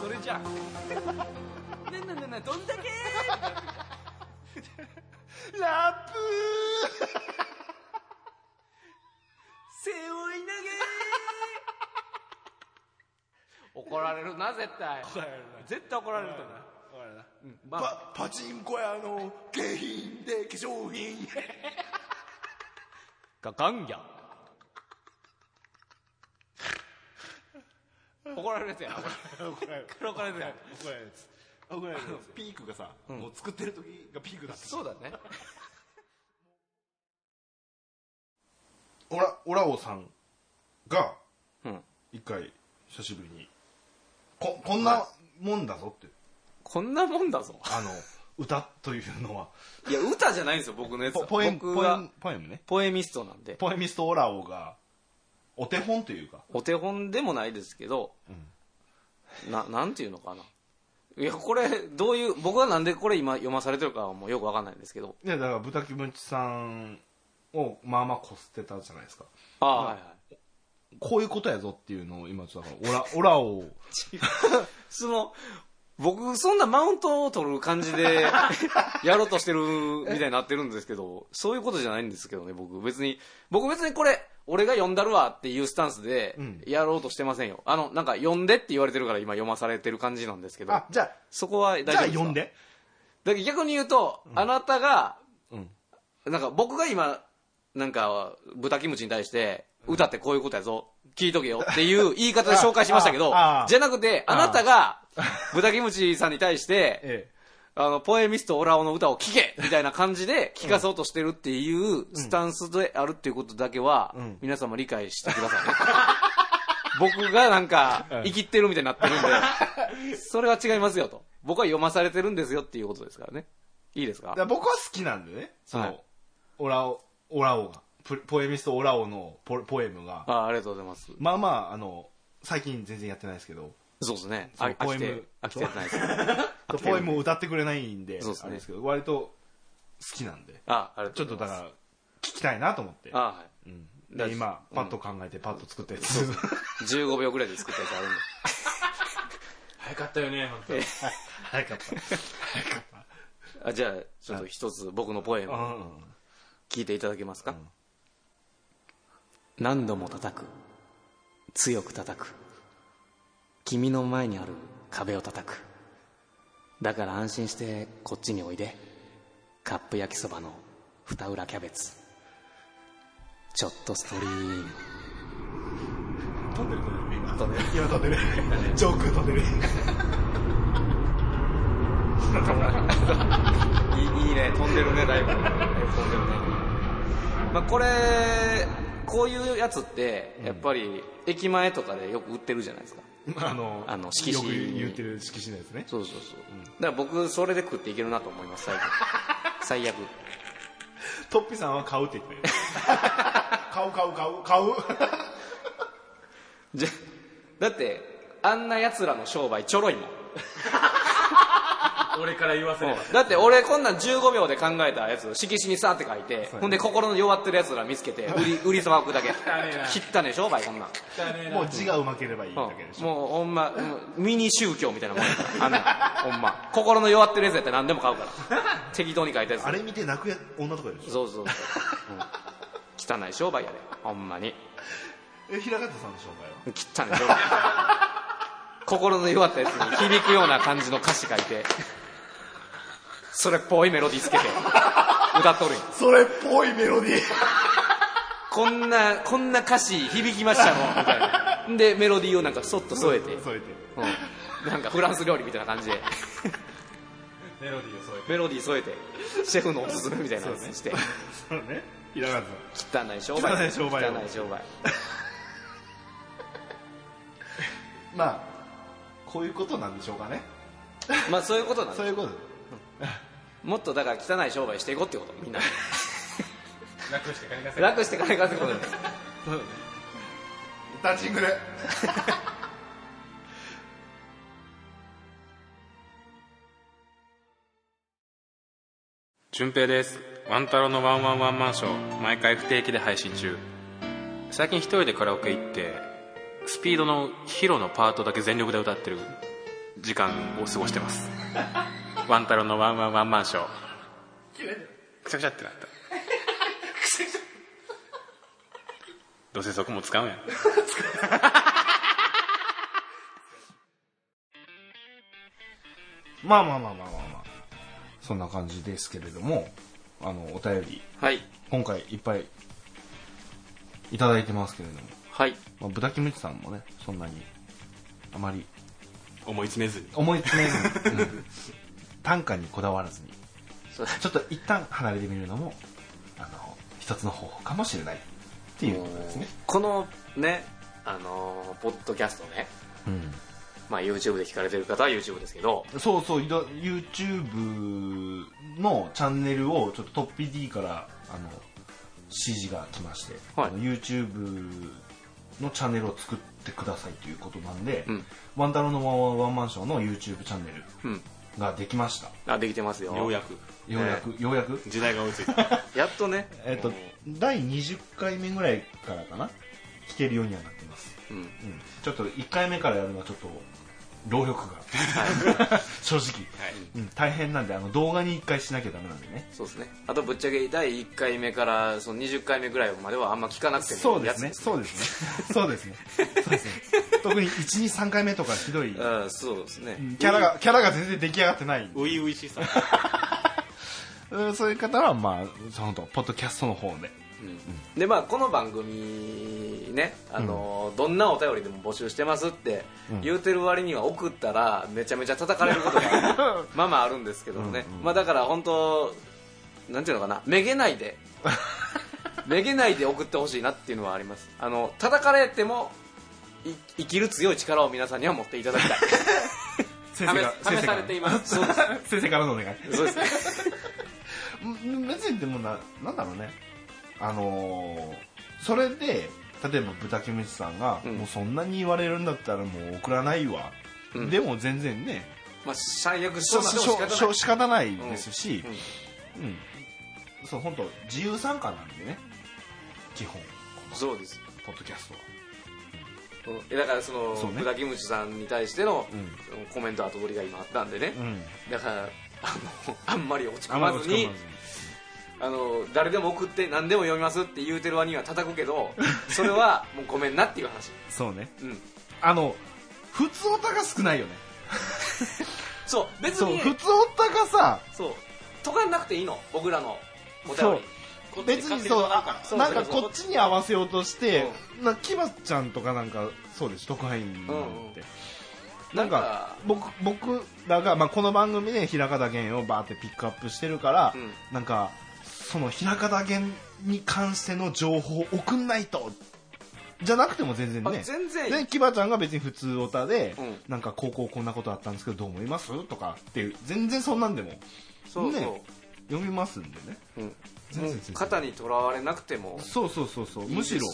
A: それじゃあねなどんだけ
D: 骨 ラップ
A: 背負い投げ怒られるな絶対。絶対怒られると思う。うんまあ
D: パパチンコ屋の景品で化粧品。
A: ガガンギャ。怒られるやつや
B: 怒られる。
A: 怒られるやん
B: 怒らピークがさ、もう作ってる時がピークだった。
A: そうだね。
B: オラオラオさんが
A: うん。
B: 一回久しぶりにここんなもんだぞって。
A: こんなもんだぞ。
B: あの歌というのは。い
A: や歌じゃないんですよ僕のやつは。
B: ポポエムポエムポエムね。
A: ポエミストなんで。
B: ポエミストオラオがお手本というか
A: お手本でもないですけど、ななんていうのかないやこれどういう僕はなんでこれ今読まされてるかはもうよくわかんないんですけど。
B: いやだから豚キムチさんをまあまあこすってたじゃないですか。
A: ああはいはい。
B: こういうことやぞっていうのを今ちょっとだからオラ オラを。
A: その僕そんなマウントを取る感じで やろうとしてるみたいになってるんですけどそういうことじゃないんですけどね僕。別に僕別にこれ俺が読んだるわっていうスタンスで
B: うん。
A: やろうとしてませんよ。あのなんか読んでって言われてるから今読まされてる感じなんですけど。
B: あじゃあ
A: そこは大
B: じゃあ
A: 丈夫ですか？
B: 読んで。
A: だけど逆に言うと、あなたが、
B: うん。
A: なんか僕が今、なんか、豚キムチに対して、歌ってこういうことやぞ、聞いとけよっていう 言い方で紹介しましたけど
B: あああ、
A: じゃなくて、あなたが、豚キムチさんに対して、
B: え
A: あの、ポエミストオラオの歌を聴け みたいな感じで聞かそうとしてるっていうスタンスであるっていうことだけは
B: うん、
A: 皆様理解してくださいね。僕がなんか、生きってるみたいになってるんで、それは違いますよと。僕は読まされてるんですよっていうことですからね。いいですか？
B: だから僕は好きなんでねその、
A: はい
B: オラオオラオがポポエミストオラオのポポエムが
A: あありがとうございます。
B: まあまああの最近全然やってないですけど
A: そうですね。
B: そう
A: あ飽きて
B: ポエム、
A: 飽きてないです。
B: ポエムを歌ってくれないんで
A: そうですね。
B: あれですけど割と好きなんで
A: あ、ありが
B: ち。ょっとだから聞きたいなと思って。
A: あはい。
B: うん。
A: だ
B: で今パッと考えてパッと作ったやつ、
A: 15秒ぐらいで作ったやつあるんで。
C: 早かったよね本当。に
B: 早かった。早かった。
A: あじゃあ、ちょっと一つ僕のポエム
B: うん
A: 聞いていただけますか、何度も叩く。強く叩く。君の前にある壁を叩く。だから安心してこっちにおいで。カップ焼きそばの二裏キャベツ。ちょっとストリーム。
B: 飛んでる飛んでる。今飛んでる。今飛んでる。上空飛んでる。
A: いいいいね。飛んでるねだいぶだいぶ。飛んでるね。まあこれこういうやつってやっぱり駅前とかでよく売ってるじゃないですか
B: あの
A: あの色紙。
B: よく言ってる色紙のやつね。
A: そうそうそう、だから僕それで食っていけるなと思います最悪 最悪。
B: トッピさんは買うって言ってる。買う買う買う買う。
A: じゃだってあんな奴らの商売ちょろいもん
C: 俺から言わせれば。
A: だって俺こんなん15秒で考えたやつ色紙にさーって書いてほんで心の弱ってる奴ら見つけて売り 売りさばくだけ。
C: ねえな。
A: 切ったね商売こんなん。
B: もう字がうまければいいだけでしょ。
A: もうほんまミニ宗教みたいなもんや。からあんな ほんま。心の弱ってるやつやったら何でも買うから。適当に書いたやつ。
B: あれ見て泣くや女とかいるでしょ。
A: そうそうそう、うん。汚い商売やで。ほんまに。
B: え平方さんの商売は？
A: 汚い商売。心の弱ったやつに響くような感じの歌詞書いてそれっぽいメロディーつけて 歌っとるんや。
B: それっぽいメロディー。
A: こんなこんな歌詞響きましたの みたいな。でメロディーをなんかそっと添えて、
B: 添えて。
A: うん、なんかフランス料理みたいな感じで。
C: メロディーを添えて。
A: メロディー添えてシェフのおすすめみたいなやつにして、
B: そうね。平方さん
A: 汚い商売。
B: 汚い商売
A: 汚い商売。
B: まあこういうことなんでしょうかね。
A: まあそういうことなんで。す
B: そういうこと
A: もっとだから汚い商売していこうってことみんな。
C: 楽して金稼ぐ
A: 楽して金稼ぐこと。です
B: そうねタッチングで。
C: 順平です。ワン太郎のワンワンワンマンショー毎回不定期で配信中。最近一人でカラオケ行ってスピードのヒロのパートだけ全力で歌ってる時間を過ごしてますワン太郎のワンワンワンマンショー。くちゃくちゃってなった。どうせそこも使うんや。
B: まあまあまあまあまあまあそんな感じですけれどもあのお便り
A: はい。
B: 今回いっぱいいただいてますけれども、
A: はい。
B: まあ、豚キムチさんもねそんなにあまり
C: 思い詰めずに。
B: 思い詰めずに、う ん短歌にこだわらずにちょっと一旦離れてみるのもあの一つの方法かもしれないっていうことですね、
A: このねあのーポッドキャストね。
B: うん。
A: まあ YouTube で聞かれてる方は YouTube ですけど。
B: そうそう YouTube のチャンネルをちょっとトッピ D からあの指示が来まして、
A: はい。
B: YouTube のチャンネルを作ってくださいということなんで、
A: うん。
B: ワンタロウのワンワンワンマンションの YouTube チャンネル
A: うん
B: ができました。
A: あできてますよ。
C: ようやく。
B: ようやく、ようやく？
C: 時代が追いついた。
A: やっとね。
B: えっと第20回目ぐらいからかな？聞けるようにはなってます、
A: うん。
B: うん、ちょっと1回目からやるのはちょっと労力が。正直、うん、大変なんであの動画に1回しなきゃダメなんでね。
A: そうですね。あとぶっちゃけ第1回目からその20回目ぐらいまではあんま聞かなくても
B: そうですね。そうですね。そうですね。そうですね。特に123回目とかひどい。
A: うんそうですね。
B: キャラがキャラが全然出来上がってない。
C: 初々しさ。
B: うんそういう方はまあそのとポッドキャストの方で。
A: でまあこの番組ねあの、どんなお便りでも募集してますって
B: うん。
A: 言うてる割には送ったらめちゃめちゃ叩かれることが まあまああるんですけどもね、
B: うんうん。
A: まあだから本当なんていうのかなめげないで めげないで送ってほしいなっていうのはあります。あの叩かれてもい生きる強い力を皆さんには持っていただきたい。
B: 先生が
C: 試試されています。
B: 先生からのお願い。
A: そうです。
B: 別にでもななんだろうね。あのーそれで例えば豚キムチさんが、
A: うん。
B: もうそんなに言われるんだったらもう送らないわ、
A: うん。
B: でも全然ね
A: まあ最悪し
B: しょ
A: ょうが
B: しょしょ
A: 仕
B: 仕方ないですし
A: うん、
B: うん。そう本当自由参加なんでね。基本。
A: そうです。
B: ポッドキャストは。
A: うん。だからその
B: そうね。
A: 豚キムチさんに対しての
B: うん。
A: コメント後取りが今あったんでね、
B: うん。
A: だからあのあんまり落ち込
B: ま
A: まずに
B: り落ち込まずに
A: あの誰でも送って何でも読みますって言うてる割には叩くけど それはもうごめんなっていう話。
B: そうね。
A: うん。
B: あの普通オタが少ないよね。
A: そう別
B: そう
A: に
B: 普通オタがさ
A: そうとかなくていいの。僕らのお便り。
C: こっち
B: 別にそうあ
A: そう
B: なんかこっちに合わせようとしてなキバちゃんとかなんかそうです特派員って、なんか僕僕らが、まあ、この番組で平方源をバーってピックアップしてるから、
A: うん。
B: なんかその平方源に関しての情報を送んないと。じゃなくても全然
A: あ
B: ね
A: 全然
B: でキバちゃんが別に普通オタで、
A: うん。
B: なんか高校こんなことあったんですけどどう思います？とかっていう全然そんなんでも。
A: そうそう、
B: ね。読みますんでね。
A: うん。
B: 全然全然。
A: もう型にとらわれなくても
B: そうそうそうそう。むしろ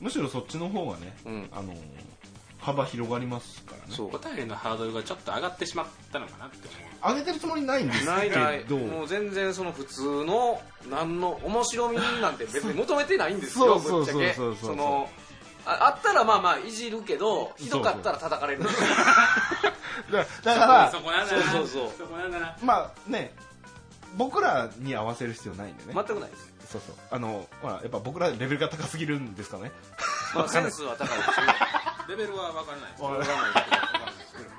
B: むしろそっちの方がね、
A: うん。
B: あの幅広がりますからね。
A: そう。
C: お便りのハードルがちょっと上がってしまったのかなって思う。
B: 上げてるつもりないんですけど。
A: ないない。もう全然その普通の何の面白みなんて別に求めてないんですよぶっちゃけ
B: そうそうそう。そう
A: そのああったらまあまあいじるけどひどかったら叩かれる。
B: だだから
C: そこなんだな。
A: そうそうそう。
C: そこなんだな。
B: まあね僕らに合わせる必要ないんでね。
A: 全くないです。
B: そうそう。あのほらやっぱ僕らレベルが高すぎるんですかね。
A: まあセンスは高いですね
C: レベルは分からない。です
A: わからないですけど。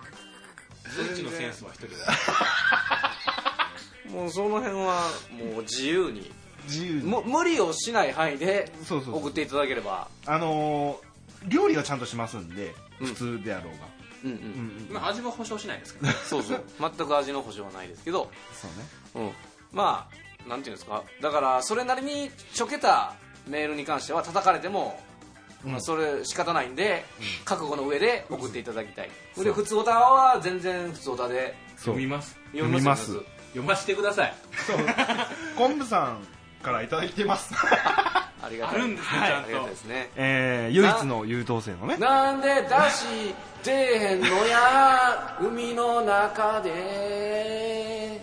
C: 随一のセンスは一人だ
A: もうその辺はもう自由に。
B: 自由に
A: も無理をしない範囲で送っていただければ。
B: あのー料理はちゃんとしますんで
A: うん。
B: 普通であろうが、
A: うんうん。
B: うんうん
C: まあ味は保証しないですけど
A: そうそう。全く味の保証はないですけど。
B: そうね。
A: うん、まあなんていうんですか。だからそれなりにちょけたメールに関しては叩かれても、
B: うん
A: まあ、それ仕方ないんで、覚悟の上で送っていただきたい、
B: そう。
A: で普通オタは全然普通オタで。
B: そう。
C: 読みます。
B: 読みます。
A: 読
C: 読ませてください。
B: 昆布さんからいただいてます。
A: ありがたい。
C: あるんですね
A: はい。
C: ちゃんと。
A: ありがたいですね。
B: えー、唯一の優等生のね。
A: なんで出し出えへんのや海の中で。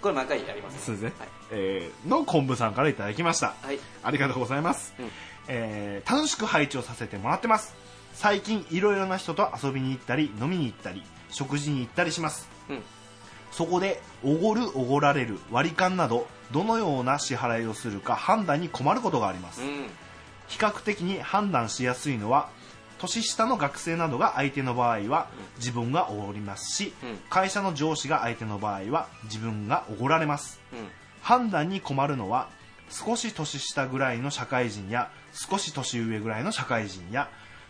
A: これ毎回やります？
B: そうですね、
A: はい。
B: えーの昆布さんからいただきました。
A: はい。
B: ありがとうございます、
A: うん
B: えー楽しく配置をさせてもらってます。最近いろいろな人と遊びに行ったり飲みに行ったり食事に行ったりします。
A: うん。
B: そこでおごるおごられる割り勘などどのような支払いをするか判断に困ることがあります、
A: うん。
B: 比較的に判断しやすいのは年下の学生などが相手の場合は自分がおごりますし、
A: うん。
B: 会社の上司が相手の場合は自分がおごられます。
A: うん。
B: 判断に困るのは少し年下ぐらいの社会人や少し年上ぐらいの社会人や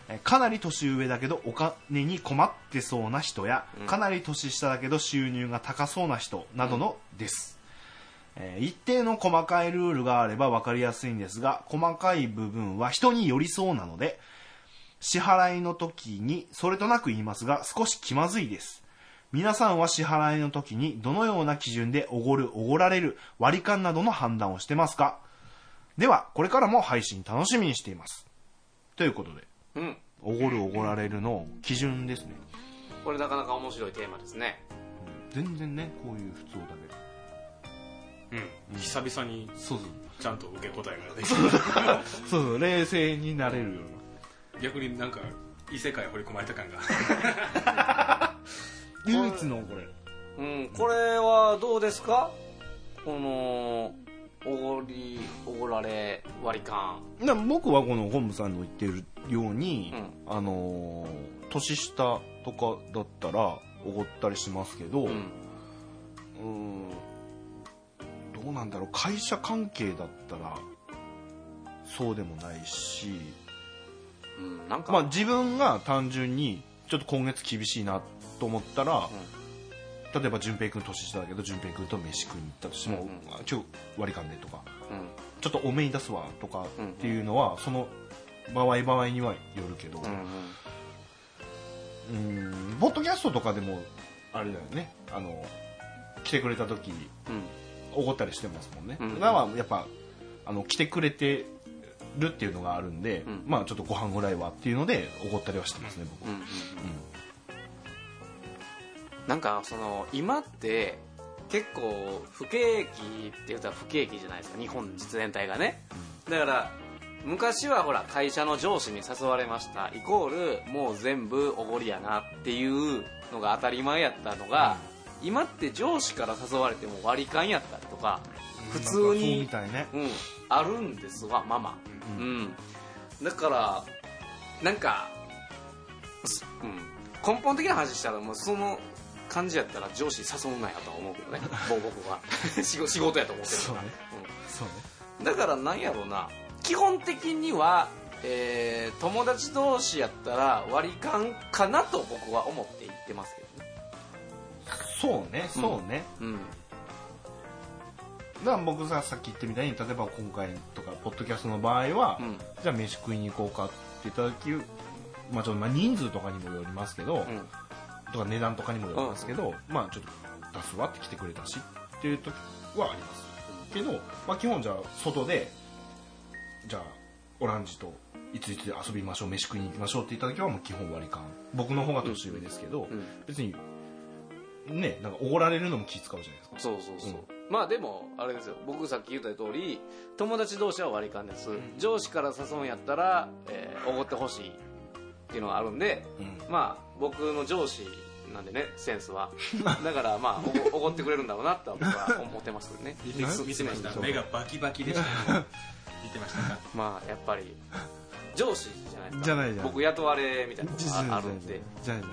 B: えかなり年上だけどお金に困ってそうな人や、
A: うん。
B: かなり年下だけど収入が高そうな人などのです、えー一定の細かいルールがあれば分かりやすいんですが細かい部分は人によりそうなので支払いの時にそれとなく言いますが少し気まずいです皆さんは支払いの時にどのような基準でおごるおごられる割り勘などの判断をしてますか？ではこれからも配信楽しみにしています。ということで
A: うん。
B: おごるおごられるの基準ですね。
A: これなかなか面白いテーマですね。
B: 全然ねこういう普通だ
C: うん。久々に
B: けどそう
C: ちゃんと受け答えができ
B: そうそう。そう冷静になれるよう
C: る逆になんか異世界掘り込まれた感が。
B: な 唯一のこれ。
A: うん、これはどうですか？このおごりおごられ割り勘。
B: な僕はこの本部さんの言ってるように、
A: う
B: あのー年下とかだったらおごったりしますけど、
A: うん。
B: うんどうなんだろう。会社関係だったらそうでもないし、
A: うん、なんか、
B: まあ、自分が単純にちょっと今月厳しいなと思ったら、例えば淳平君年下だけど淳平君と飯食いに行ったとしても、ちょ割り勘でとか
A: うん。
B: ちょっと多めに出すわとか
A: うん
B: っていうのは、その場合場合にはよるけど、
A: うんうん。
B: うんポッドキャストとかでもあれだよね。あの来てくれた時
A: うん。
B: おごったりしてますもんね、
A: うん
B: だからやっぱあの来てくれてるっていうのがあるんで、
A: うん。
B: まあちょっとご飯ぐらいはっていうのでおごったりはしてますね僕、
A: うん。うんなんかその今って結構不景気って言ったら不景気じゃないですか日本全体がね。だから昔はほら会社の上司に誘われましたイコールもう全部おごりやなっていうのが当たり前やったのが、今って上司から誘われても割り勘やったりとか普通に
B: ね。
A: うん、あるんですわママ。
B: う
A: うん、だからなんか、すうん、根本的な話したらもうその感じやったら上司誘うなやとは思うけどね。も う僕は。仕事やと思ってるから。
B: そうね。そうね。
A: だからなんやろうな。基本的には、えー友達同士やったら割り勘かなと僕は思って言ってますけどね。
B: そうねそうね、
A: うん。
B: だから僕ささっき言ってみたいに例えば今回とかポッドキャストの場合は、
A: うん。
B: じゃあ飯食いに行こうかって言った時、まあ、ちょっとまあ人数とかにもよりますけど、
A: うん
B: とか値段とかにもよりますけど、まあちょっと出すわって来てくれたしっていう時はありますけど、まあ、基本じゃあ外でじゃあオランジといついつで遊びましょう飯食いに行きましょうって言った時はもう基本割り勘。僕の方が年上ですけど、
A: うん
B: 別にねなんかおごられるのも気使うじゃないですか。
A: そうそうそう、まあでもあれですよ。僕さっき言った通り友達同士は割り勘です、上司から誘うんやったらえーおご、ってほしいっていうのがあるんで、
B: うん。
A: まあ僕の上司なんでねセンスは。だからまあおごおごってくれるんだろうなとは僕は思ってますけどね
C: 見て見てました。目がバキバキでした。よ 見てましたか。
A: まあやっぱり上司じゃないですか。
B: じゃないじゃない
A: 僕雇われみたいなのがあるんで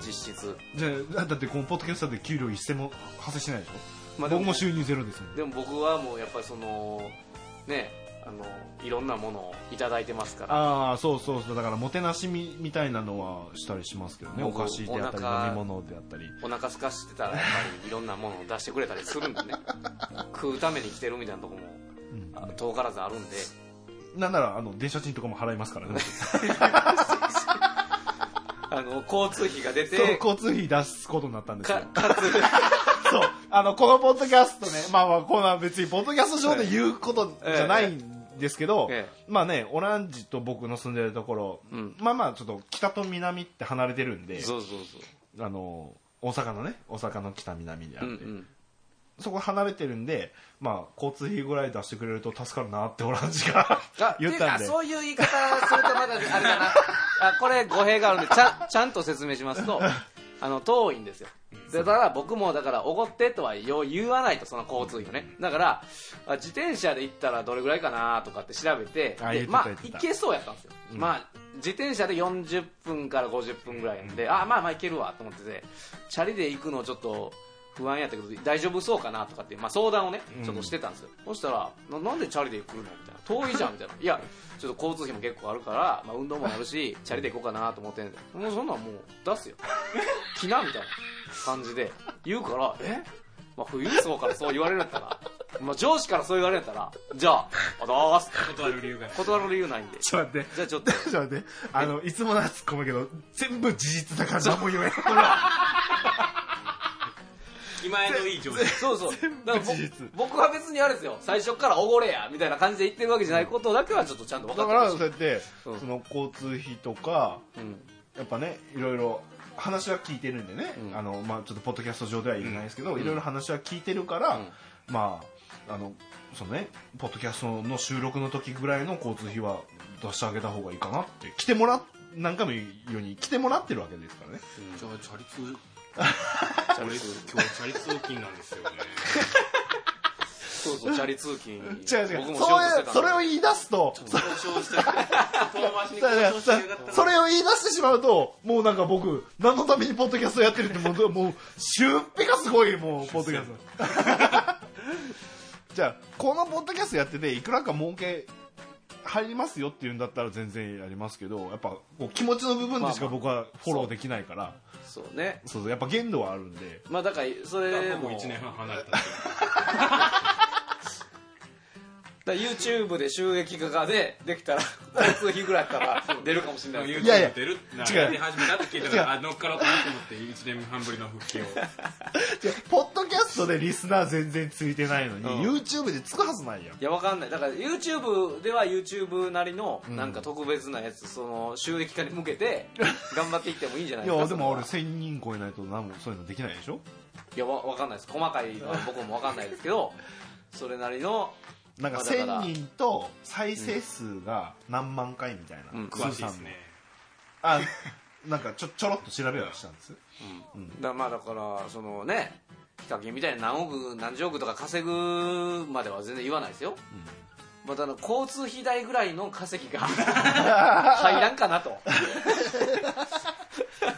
A: 実質。
B: じゃあだってこのポッドキャストで給料一銭も発生しないでしょ、
A: まあでも
B: 僕も収入ゼロですもん。
A: でも僕はもうやっぱりそのねあのいろんなものをいただいてますから。
B: ああそうそうそう。だからもてなしみみたいなのはしたりしますけどね。お
A: 僕
B: 菓子であったり飲み物であったり
A: お腹空かしてたらやっぱりいろんなものを出してくれたりするんでね。食うために来てるみたいなとこもあ遠からずあるんで。
B: なんならあの電車賃とかも払いますからね。
A: あの交通費が出て
B: 交通費出すことになったんですよ。
A: かかつ
B: そう。あのこのポッドキャストね。まあまあこんな別にポッドキャスト上で言うことじゃないんですけど、
A: え
B: まあねオランジと僕の住んでるところ、
A: うん。
B: まあまあちょっと北と南って離れてるんで
A: そうそうそう。
B: あの大阪のね大阪の北南であって、
A: うんうん。
B: そこ離れてるんで、まあ、交通費ぐらい出してくれると助かるなってオランジが
A: あ
B: 言ったんで。
A: そういう言い方するとまだあれだな。あこれ語弊があるんでちゃんちゃんと説明しますと あの遠いんですよだから僕もだからおごってとは言わないとその交通費をね。だからあ自転車で行ったらどれぐらいかなとかって調べてまあ行けそうやったんですよ、
B: うん。
A: まあ自転車で40分から50分ぐらいなん。で、あまあまあ行けるわと思っててチャリで行くのちょっと不安やったけど大丈夫そうかなとかって、まあ、相談をねちょっとしてたんですよ、そしたらななんでチャリで来るのみたいな。遠いじゃんみたいな。いやちょっと交通費も結構あるから、まあ、運動もあるしチャリで行こうかなと思ってんでもうそんなんもう出すよ。来なみたいな感じで言うからえ？まあ、富裕層からそう言われるんやったら、まあ、上司からそう言われるんやったらじゃああどうす
C: 断る理由がない
A: 断る理由ないんで。
B: ちょっと待って。
A: じゃあちょっと。
B: ちょっと待って。あのいつものやつ込むけど全部事実だから何も言えない。
C: 気前のいい上司。
A: そうそう。だからぼ
B: 事実。
A: 僕は別にあれですよ。最初からおごれやみたいな感じで言ってるわけじゃないことだけはちょっとちゃんと分か
B: だから
A: ってほし。い
B: そうやって、
A: うん。
B: その交通費とか
A: うん。
B: やっぱねいろいろ話は聞いてるんでね、
A: うん。
B: あのまあ、ちょっとポッドキャスト上では言えないですけど、
A: うん。
B: いろいろ話は聞いてるから、
A: うん。
B: まああのそのねポッドキャストの収録の時ぐらいの交通費は出してあげた方がいいかなって来てもらっ何回も言うように来てもらってるわけですからね。
C: じゃあチャリ通
A: チャリ
C: 俺
A: 通
C: 今日チャリ通勤なんですよね
A: そうそうチャリ通勤。
B: 違う違う。
A: 僕もし
B: そういうそれを言い出すと。それを言い出してしまうともうなんか僕何のためにポッドキャストやってるってもう もう出費がすごいもうポッドキャスト。じゃあこのポッドキャストやってていくらか儲け入りますよっていうんだったら全然やりますけどやっぱこう気持ちの部分でしか僕はフォローできないから、
A: そうね。
B: そうそうやっぱ限度はあるんで。
A: まあだからそれも。
C: 僕1年半離れたんで
A: だ YouTube で収益化がでできたら交通費ぐらいやったら出るかもしれない。です
B: いやいや
C: YouTube 出るな
B: 違う。
C: やり始めたって聞いたらあ乗っかろうかなと思って1年半ぶりの復帰を。
B: ポッドキャストでリスナー全然ついてないのに、
A: うん。
B: YouTube でつくはずないやん。
A: いやわかんない。だから YouTube では YouTube なりの
B: ん。
A: なんか特別なやつ、その収益化に向けて 頑張っていってもいいんじゃない
B: い
A: ですか
B: やでも俺
A: それは
B: 1000人超えないと何もそういうのできないでしょ？
A: いやわわかんないです。細かいのは僕もわかんないですけどそれなりの
B: なんか
A: まあだから。
B: 1000人と再生数が何万回みたいな、
A: うん。
C: 詳しいですね。
B: あなんかちょちょろっと調べはしたんです。
A: うん。だからまあだからそのねヒカキンみたいに何億何十億とか稼ぐまでは全然言わないですよ、まあ、ただ交通費代ぐらいの稼ぎが 入らんかなと。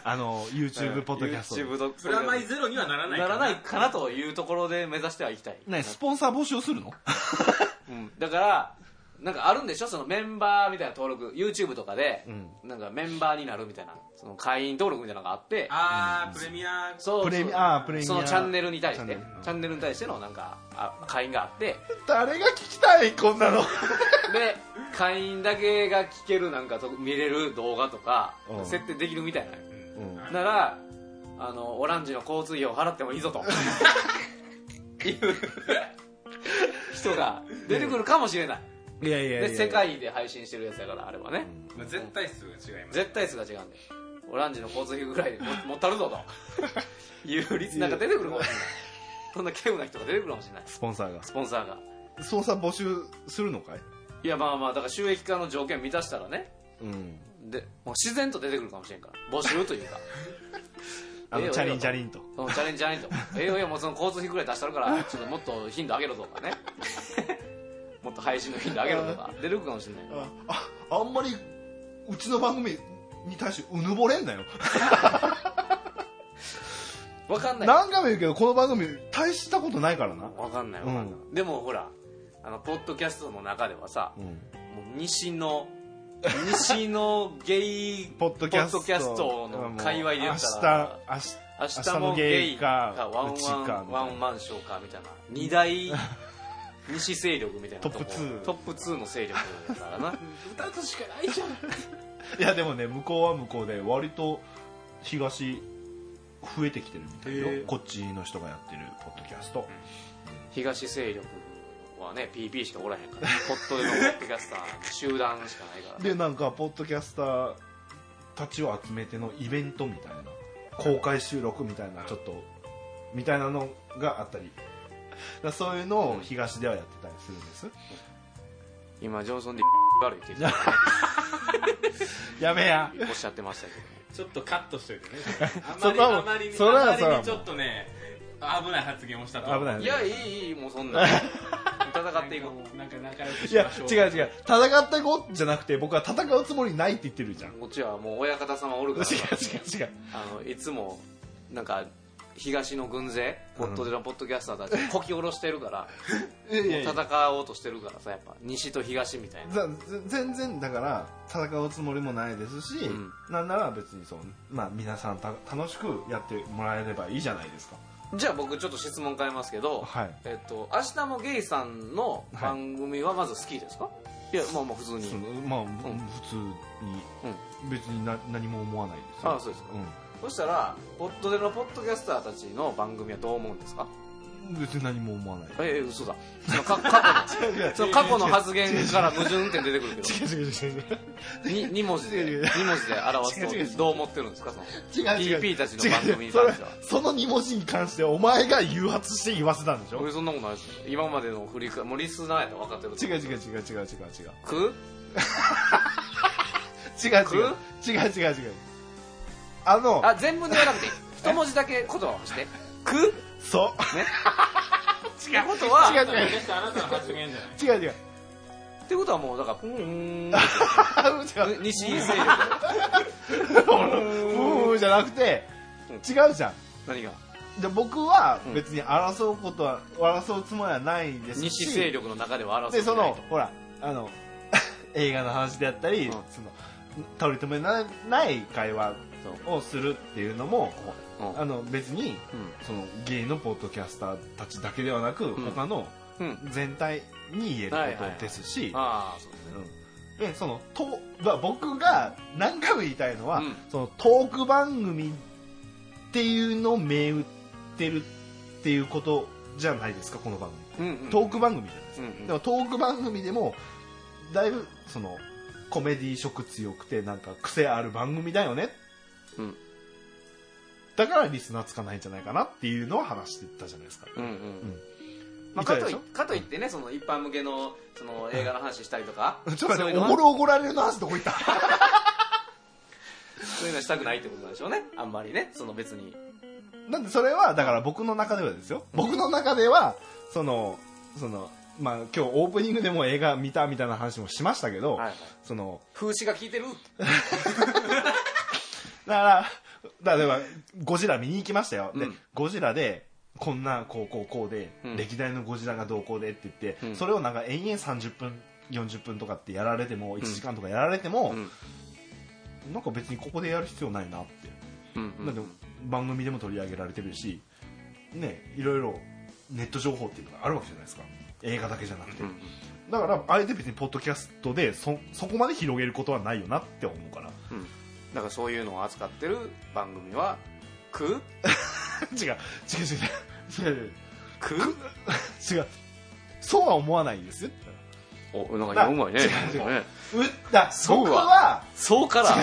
B: あの YouTube ポッドキャスト
C: プラマイゼロにはならない
A: ならないかなというところで目指してはいきたい、
B: ねスポンサー募集するの？
A: うん、だからなんかあるんでしょ？そのメンバーみたいな登録 YouTube とかで、
B: うん。
A: なんかメンバーになるみたいな。その会員登録みたいなのがあって。
C: ああプレミア。
A: そう
B: プレミ
A: そう
B: あープレミア。
A: そのチャンネルに対して。
B: チャンネル。
A: チャンネルに対してのなんかあ会員があって。
B: 誰が聞きたいこんなの？
A: で会員だけが聞けるなんかと見れる動画とか
B: うん。
A: 設定できるみたいな。
B: うん。
A: ならあのオランジの交通費を払ってもいいぞと。いう人が出てくるかもしれない。
B: いやいや
A: で世界で配信してるやつやからあれはね。
C: まあ絶対数が違います。
A: 絶対数が違うんで。オランジの交通費ぐらいでも持ったるぞと。いう率なんか出てくるかもしれない。そんな稀有な人が出てくるかもしれない。
B: スポンサーが。
A: スポンサーが。
B: スポンサー募集するのかい？
A: いやまあまあだから収益化の条件満たしたらね。
B: うん。
A: でもう自然と出てくるかもしれんから。募集というか
B: あのチャリンチャリンと。
A: そのチャレンジじゃないと。ええよええよもうその交通費ぐらい出したるからちょっともっと頻度上げろとかね。もっと配信の頻度上げろとか。出るかもしれない。
B: あああんまりうちの番組に対してうぬぼれんなよ。
A: わかんない。
B: 何回も言うけどこの番組大したことないからな。
A: わかんないわかんない、でもほらあのポッドキャストの中ではさ
B: うん。
A: もう西の西のゲイ
B: ポッドキャスト。
A: の界隈で言ったら
B: 明日
A: 明
B: 明
A: 日もゲイかワンワンワンマンショーかみたいな。二大 西勢力みたいな
B: トップツー。
A: トップ2の勢力だからな。
C: 2つしかないじゃん。
B: いやでもね向こうは向こうで割と東増えてきてるみたいよ。こっちの人がやってるポッドキャスト。
A: 東勢力はね PP しかおらへんから ポッドでのポッドキャスター集団しかないから
B: でなんかポッドキャスターたちを集めてのイベントみたいな公開収録みたいなちょっとみたいなのがあったり。だそういうのを東ではやってたりするんです。
A: 今ジョンソンで 悪いって言って
B: やめや。
A: おっしゃってましたけどね。
C: ちょっとカットしといてね。あ
B: それは
C: まりあまりに
B: それは
C: あまり
B: それは
C: にちょっとね危ない発言をしたと。
B: 危ない
A: いやいいいいもうそんな。戦っていこう。
C: なんか仲良く
B: いや
C: しましょう。
B: 違う違う。戦っていこうじゃなくて僕は戦うつもりないって言ってるじゃん。違う
A: こっちはもう親方様おるから。
B: 違う違う
A: あのいつもなんか東の軍勢ポッドでのポッドキャスターたちこき下ろしてるから
B: いやいやいや。
A: 戦おうとしてるからさやっぱ西と東みたいな。
B: 全然だから戦うつもりもないですし、
A: うん。
B: なんなら別にそう、まあ、皆さんた楽しくやってもらえればいいじゃないですか
A: じゃあ僕ちょっと質問変えますけど、
B: はい。
A: えっと明日もゲイさんの番組はまず好きですか、い、や。まあまあ普通に。
B: まあ、普通に、別にな何も思わないですよ。
A: あそうですか。
B: う
A: そしたらポッドでのポッドキャスターたちの番組はどう思うんですか？
B: ん、別に何も思わない。
A: ええ嘘だ。そのか 過去のその過去の発言から矛盾点出てくるけど。
B: 違う違う違う違う。
A: に2文字で
B: 違う違う。
A: 2文字で表すとどう思ってるんですか？その
B: 違う違う。
A: PP たちの番組に関しては。
B: その2文字に関してお前が誘発して言わせたんでしょ？
A: 俺そんなことないですよ。今までの振り返もうリスナーやと分かってる
B: 違う違う違う違う違う違う。
A: く？
B: 違う違う。違う違う違う違う。あの
A: あ全部ではなくていい。一文字だけ言葉をして。く？
B: そう。
A: 違うことは
B: 違う違う。
C: 決してあなたの発言じゃない
B: 違う違う。
A: ってことはもうだからうーん。
B: 違う
A: 西勢力
B: うーじゃなくて違うじゃん。
A: 何が？
B: で僕は別に争うことは争うつもりはないですし。
A: 西勢力の中では争
B: でそ
A: ってないと。
B: のほらあの 映画の話であったり、
A: うん。
B: その取り留めなない会話をするっていうのも
A: うん
B: あの別にそのゲイのポッドキャスターたちだけではなく、
A: ん。
B: 他の全体に言えることですし、
A: で
B: その僕が何回も言いたいのは、
A: うん。
B: そのトーク番組っていうのを銘打ってるっていうことじゃないですかこの番組、
A: うんうん
B: トーク番組じゃないですか、
A: うんうん。
B: でもトーク番組でもだいぶそのコメディ色強くてなんか癖ある番組だよね、
A: うん
B: だからリスナーつかないんじゃないかなっていうのは話してたじゃないですか、
A: うんうん。
B: うん。
A: まあ、かといってねその一般向けのその映画の話したりとか
B: ちょっとおごるおごられるの話どこ行った。
A: そういうのはしたくないってことなんでしょうね。あんまりね。その別に。
B: なんでそれはだから僕の中ではですよ。僕の中ではそのそのまあ今日オープニングでも映画見たみたいな話もしましたけど、
A: はいはい。
B: その
A: 風刺が効いてる。
B: だから例えばゴジラ見に行きましたよ、で
A: うん。
B: ゴジラでこんなこうこうこうで、
A: うん。
B: 歴代のゴジラがどうこうでって言って、
A: うん。
B: それをなんか延々30分40分とかってやられても1時間とかやられても、
A: うん。
B: なんか別にここでやる必要ないなって、だって番組でも取り上げられてるしねいろいろネット情報っていうのがあるわけじゃないですか。映画だけじゃなくて、
A: うん。
B: だからあえて別にポッドキャストでそそこまで広げることはないよなって思うから。
A: うんだからそういうのを扱ってる番組は「く」
B: 違う。違う違う。違う違う「
A: く」
B: 違う。そうは思わないんです。よ
A: おなんかうまいね。
B: 違う違う。
A: ね。
B: うだ僕
A: は。
B: は
A: そうから。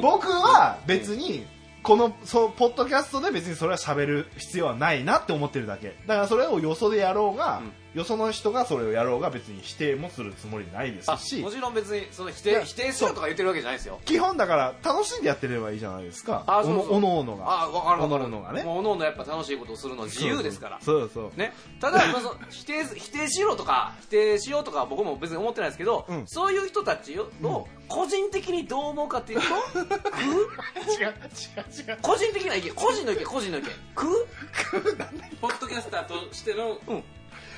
B: 僕は別にこのそうポッドキャストで別にそれは喋る必要はないなって思ってるだけ。だからそれをよそでやろうが、
A: うん
B: よその人がそれをやろうが別に否定もするつもりないです
A: あ
B: し。
A: もちろん別にその否定否定しろとか言ってるわけじゃないですよ。
B: 基本だから楽しんでやってればいいじゃないですか。
A: あそうそう
B: おのおのが。
A: あ分かる分かる。
B: おのおのがね。
A: おのおのやっぱ楽しいことをするの自由ですから。
B: そうそう
A: ね、ただ、まあその否定否定しろとか否定しようとか僕も別に思ってないですけど、
B: うん。
A: そういう人たちを個人的にどう思うかっていうと、
B: 違う違う違う。
A: 個人的な意見。個人の意見個人の意見。く？
C: ポッドキャスターとしての
A: うん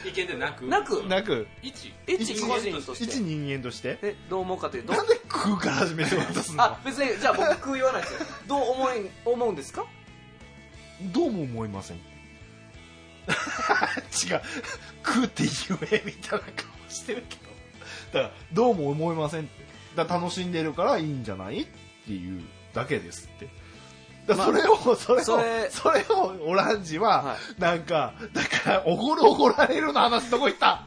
C: 意見でなく。
A: なく？
B: なく。
C: 一。
A: 一個人とし
B: 一
A: て
B: 人間として？
A: でどう思うかというと？
B: なんで空から始めてようとするの？
A: あ別にじゃあ僕く言わないですよ。どう思い思うんですか？
B: どうも思いません。違う。空って言えみたいな顔してるけど。だからどうも思いません。ってだ楽しんでるからいいんじゃない？っていうだけですってそれを、それを
A: それ
B: それをオランジは、
A: は
B: なんかだからおごるおごられるの話どこ行った。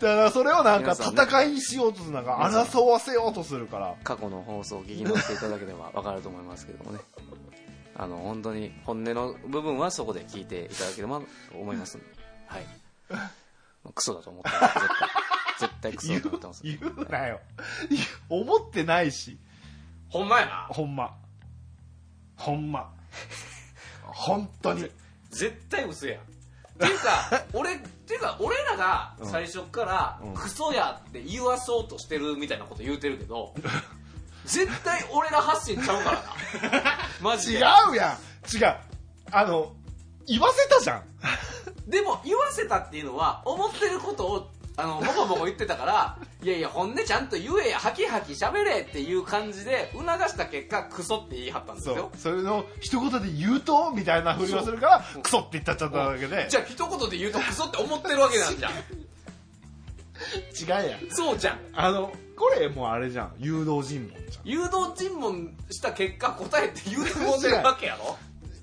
B: だからそれをなんか戦いにしようとするなんか争わせようとするから。
A: 過去の放送を聞き直していただければ分かると思いますけどもね。あの本当に本音の部分はそこで聞いていただければと思いますんで。はい。クソだと思ってます絶対。絶対クソ
B: 言う
A: だと思ってます。
B: 言うなよ。思ってないし。
A: ほんまやな。
B: ほんまほんま。本当に。
A: 絶対嘘やん。っていうか 俺っていうか俺らが最初から
B: うん。
A: クソやって言わそうとしてるみたいなこと言うてるけど 絶対俺ら発信ちゃうからな。マジ
B: 違
A: で
B: うやん。違う。あの言わせたじゃん。
A: でも言わせたっていうのは思ってることをあのボコボコ言ってたからいやいや本音ちゃんと言えや。ハキハキ喋れっていう感じで促した結果クソって言い張ったんです
B: そう。
A: よ
B: それの一言で言うとみたいなふりをするからクソって言ったっちゃっただけで。
A: じゃあ一言で言うとクソって思ってるわけなんじゃん。
B: 違うやん。
A: そうじゃん。
B: あのこれもうあれじゃん。誘導尋問じゃん。
A: 誘導尋問した結果答えって言うてもうてるわけやろ？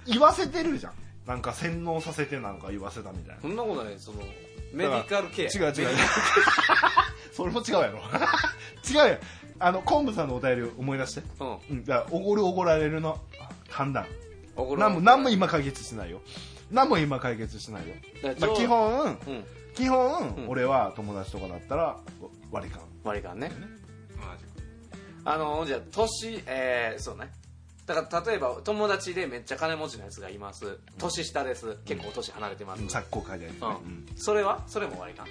B: 言わせてるじゃんなんか洗脳させてなんか言わせたみたいな。
A: そんなことない。そのメディカルケア。
B: 違う違うそれも違うやろ。違うやん。あの昆布さんのお便りを思い出して。
A: うん。
B: うん。だからおごるおごられるの判断。
A: おごる
B: 何も何も今解決してないよ。何も今解決してないよ、まあ、基本
A: うん。
B: 基本、
A: うん。
B: 俺は友達とかだったら割り勘。
A: 割り勘ね。
C: マジ
A: あのじゃあ年えー、そうね。だから例えば友達でめっちゃ金持ちのやつがいます。年下です。結構年離れてます、
B: 作高書いてある
A: うん。それは？それも割り勘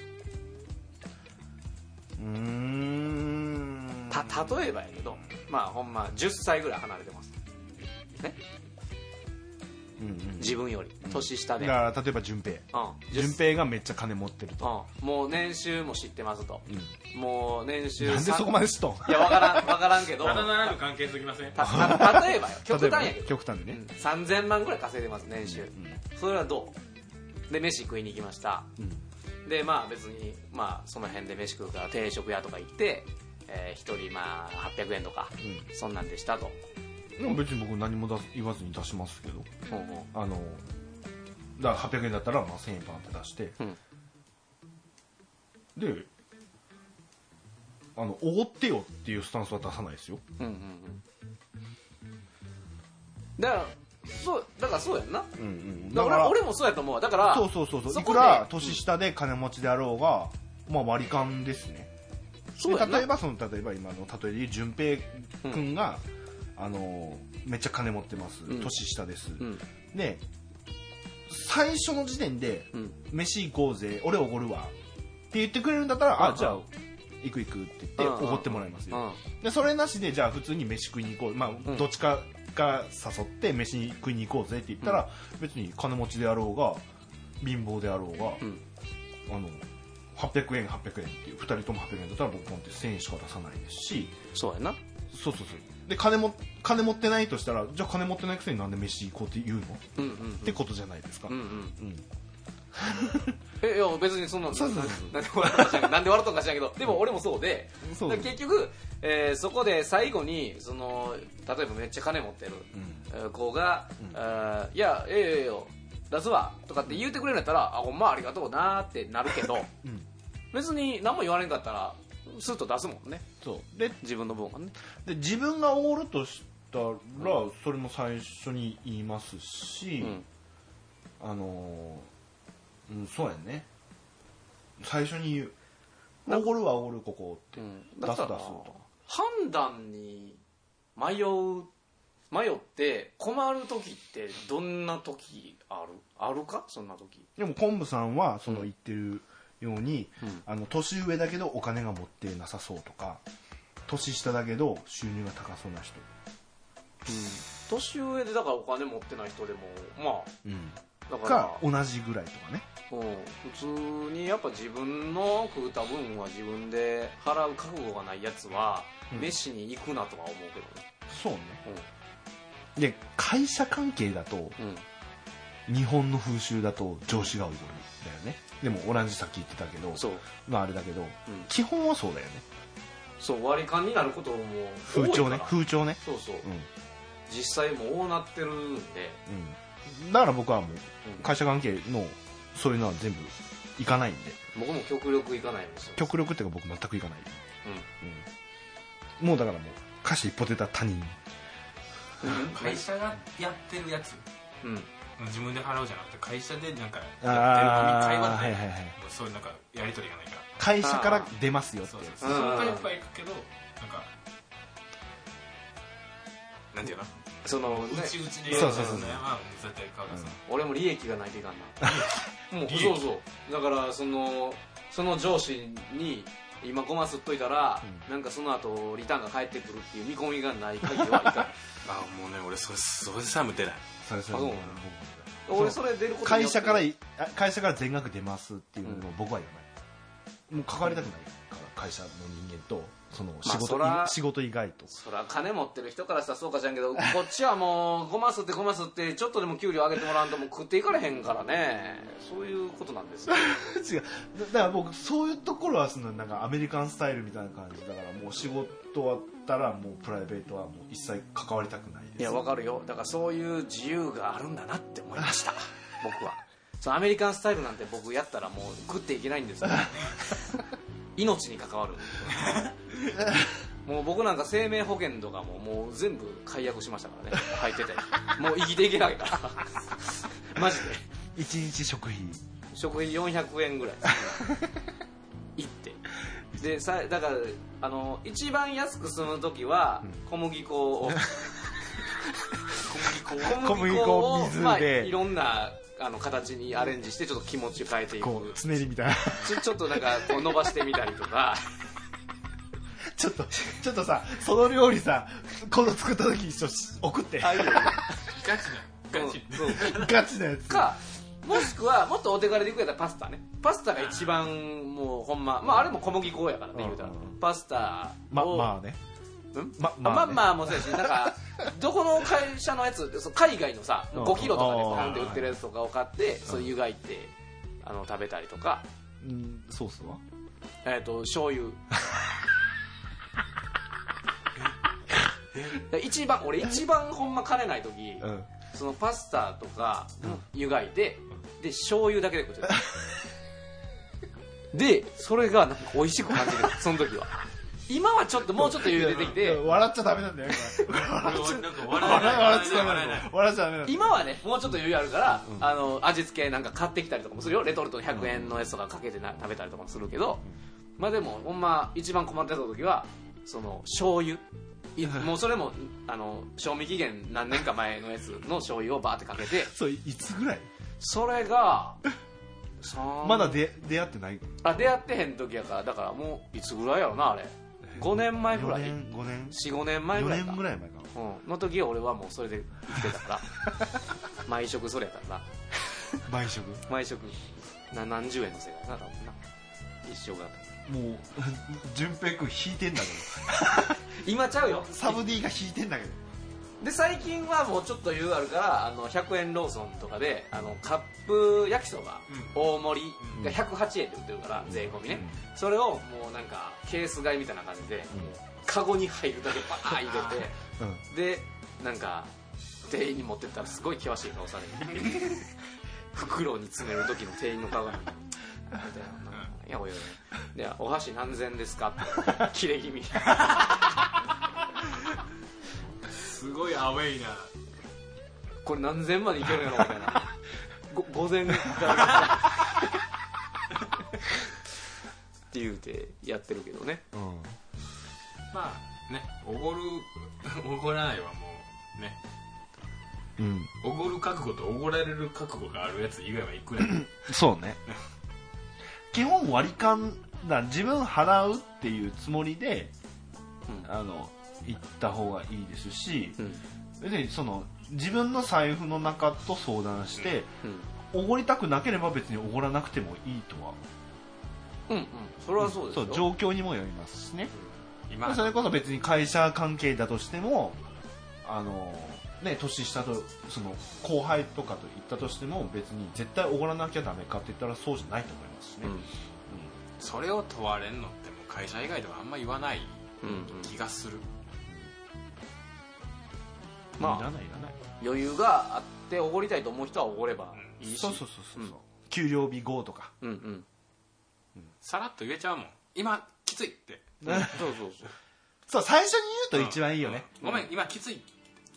A: た例えばやけどまあほんま10歳ぐらい離れてます。ね。
B: うんうん。
A: 自分より年下で、
B: だから例えば順平。
A: うん。
B: 順平がめっちゃ金持ってると、
A: うん、もう年収も知ってますと、もう年収
B: なんでそこまで知っとん？
A: いや分からん分からんけど。
C: ただならぬ関係すぎません？
A: 例えばよ。極端やけど、うん
B: 極端でね、
A: 3000万ぐらい稼いでます年収、
B: うん。
A: それはどう？で飯食いに行きました。
B: うん
A: でまあ別にまあその辺で飯食うから定食屋とか行って、えー、1人まあ800円とか、そんなんでしたと、
B: でも別に僕何も言わずに出しますけど。
A: ほうほ
B: あのだから800円だったらまあ1000円パンって出して、
A: うん。
B: であのおごってよっていうスタンスは出さないですよ。
A: ううんうんうん。だからそうだからそうやんな。
B: うんうん。
A: だから俺もそうやと思うわ。だから
B: そうそうそうそう。いくら年下で金持ちであろうが、まあ割り勘ですね。
A: そう
B: 例えばその例えば今の例えで言う順平君が、あのめっちゃ金持ってます、
A: うん。
B: 年下です、
A: うん。
B: で最初の時点で
A: うん「
B: 飯行こうぜ俺おごるわ」って言ってくれるんだったら「
A: うん
B: あじゃあ行く行く」って言って
A: うん
B: おごってもらいますよ、
A: うん。
B: でそれなしでじゃあ普通に飯食いに行こう。まあ、
A: ん。
B: どっちかが誘って飯に食いに行こうぜって言ったら、別に金持ちであろうが貧乏であろうが、
A: うん。
B: あの800円800円っていう2人とも800円だったら僕ポンって1000円しか出さないですし。
A: そうやな。
B: そうそうそう。で金も金持ってないとしたらじゃあ金持ってないくせになんで飯行こうって言うの、
A: うんうん
B: ってことじゃないですか、
A: うんうん。
B: うん
A: えいや別にそんな
B: そうそうそう。
A: なんで笑ったか知らんけど。なんで笑ったか知らんけど。でも俺もそうで。
B: そう
A: だから結局、えーそこで最後にその例えばめっちゃ金持ってる、えー子が、あーいやええええよ。出すわ。とかって言うてくれるんやったらあほんまありがとうなーってなるけど、
B: うん。
A: 別に何も言われんかったらスッと出すもんね。
B: そう。で
A: 自分の分はね。
B: で自分がおるとしたら、それも最初に言いますし、
A: うん。
B: あのーうんそうやね。最初に言う「おごるはおごるここ」って、
A: うん、
B: 出す出す
A: だから判断に迷う迷って困る時ってどんな時ある？あるか？そんな時。
B: でも昆布さんはその言ってるように、
A: うん。
B: あの年上だけどお金が持ってなさそうとか年下だけど収入が高そうな人、
A: 年上でだからお金持ってない人でもまあだか
B: から。同じぐらいとかね。
A: うん、普通にやっぱ自分の食うた分は自分で払う覚悟がないやつは、
B: うん。
A: 飯に行くなとは思うけどね。
B: そうね、で会社関係だと
A: うん、
B: 日本の風習だと上司がおごるだよね。でもオランジさっき言ってたけど
A: そう。
B: まああれだけど、
A: ん。
B: 基本はそうだよね。
A: そう割り勘になることも
B: 風潮ね風潮ね
A: そうそう、
B: うん
A: 実際もうなってるんで
B: うんだから僕はもう
A: うん
B: 会社関係のそういうのは全部行かないんで。
A: 僕も極力行かないようにしてます
B: 極力っていうか僕全く行かない、
A: う
B: うん。もうだからもう歌詞一歩出た他人
A: ん。
C: 会社がやってるやつ。
A: うん。
C: 自分で払うじゃなくて会社でなんかやってる飲み
B: あ
C: 会話で
B: はいはいはい。
C: もうそういうなんかやり取りがないから。
B: 会社から出ますよって
C: そうそうそう。そこはやっぱ行くけどなんかなんていうの？
A: そのね。
C: うちうちで
B: そうそうそう。
C: ねまあ絶対
A: 俺も利益がないといかんな もうそうそう。だからそのその上司に今ゴマ吸っといたら、なんかその後リターンが返ってくるっていう見込みがない限りはい。か ん
C: あもうね俺それそれさえも出ない。
B: それそれ
A: あそう
B: 僕
A: 俺それ出ること
B: 会社から会社から全額出ますっていうのも僕は言わない、もう関わりたくないから会社の人間とその仕事,、
A: そら
B: 仕事以外と。
A: そりゃ金持ってる人からしたらそうかじゃんけどこっちはもう ごますってごますってちょっとでも給料上げてもらわんともう食っていかれへんからね。そういうことなんです。よ
B: 違う。だだから僕そういうところはそのなんかアメリカンスタイルみたいな感じだからもう仕事終わったらもうプライベートはもう一切関わりたくないです。
A: いやわかるよ。だからそういう自由があるんだなって思いました。僕は。そのアメリカンスタイルなんて僕やったらもう食っていけないんですよ。命に関わるもう僕なんか生命保険とかももう全部解約しましたからね。入ってて。もう生きていけないから マジで。
B: 一日食費。
A: 食費400円ぐらい。行って。でさだからあの一番安く済む時は小麦粉を。小
B: 小麦粉を水で。
A: まあ、いろんなあの形にアレンジしてちょっと気持ちを変えていく。
B: こうつねりみたいな。
A: ちょちょっとなんかこう伸ばしてみたりとか
B: ちょっとちょっとさその料理さ今度作った時一緒し送って。
A: ああいうの
C: ガチなガチ。
B: ガチなやつ。
A: かもしくはもっとお手軽でいくやったらパスタね。パスタが一番もうほんままああれも小麦粉やからね言うたらパスタ
B: ま
A: を
B: まあね。
A: うん？
B: ま
A: まあまあ
B: ね
A: まあもうそうやしなんかどこの会社のやつ海外のさ
B: うん。
A: 5キロとかで
B: あー
A: ポンって売ってるやつとかを買ってそう湯がいてあの食べたりとか。
B: うんソースは？
A: えっと醤油 一番俺一番ほんま金ない時
B: うん。
A: そのパスタとか湯がいてで醤油だけで食って。た でそれがなんか美味しく感じるその時は。今はちょっともうちょっと余裕出てきて。
B: 笑っちゃダメなんだよ
C: 笑
B: っちゃダメ
C: 笑
B: っちゃダメ
A: 今はねもうちょっと余裕あるから、あの味付けなんか買ってきたりとかもするよ。レトルト100円のやつとかかけてな食べたりとかもするけど、まあでもほんま一番困ってた時はその醤油い。もうそれもあの賞味期限何年か前のやつの醤油をバーってかけて。
B: そういつぐらい？
A: それが
B: まだ出出会ってない？
A: あ出会ってへん時やからだからもういつぐらいやろなあれ。5年前ぐら
B: 4
A: い
B: 年5年
A: ？45年前
B: 4
A: ぐらいか。
B: 年ぐらい前か
A: うん、の時は俺はもうそれで生きてたから。毎食それやったから。
B: 毎食？
A: 毎食。な何十円の世界やな多分な。一緒が
B: もう 淳平君弾いてんだけ
A: 今ちゃうよ。
B: どサブ D が弾いてんだけど。
A: で最近はもうちょっと余裕あるからあの100円ローソンとかであのカップ焼きそば、大盛りが108円で売ってるから、税込みね、それをもうなんかケース買いみたいな感じで、カゴに入るだけバーッ入れて
B: うん。
A: でなんか店員に持ってったらすごい険しい顔される。袋に詰める時の店員の顔が。みたいな「いやおいおいでお箸何千ですか?」って切れ気味。
C: すごいアウェイな。
A: これ何千までいけるんやろみたいな。ご午前からって言うてやってるけどね。
C: まあねおごる おごらないはもうね。
B: うん。
C: おごる覚悟とおごられる覚悟があるやつ以外はいくら
B: そうね基本割り勘だ自分払うっていうつもりで、あの行った方がいいですし、
A: うん。
B: 別にその自分の財布の中と相談して
A: うん。
B: おご、りたくなければ別におごらなくてもいいとは。
A: うんうん。それはそうですよ。
B: 状況にもよりますしね。
C: 今
B: それこそ別に会社関係だとしてもあのね年下とその後輩とかと言ったとしても別に絶対おごらなきゃダメかって言ったらそうじゃないと思いますしね、
A: うん。
C: それを問われんのってもう会社以外ではあんま言わない
A: うんうん
C: 気がする、
A: まあ。
B: いらないいらない。
A: 余裕があっておごりたいと思う人はおごればいいし。
B: そうそうそうそう、
A: う。ん。
B: 給料日後とか。
A: うんうん。
C: さらっと言えちゃうもん。今きついって。
A: そうそうそう。
B: そう最初に言うと一番いいよね、
C: うん。ごめん今きつい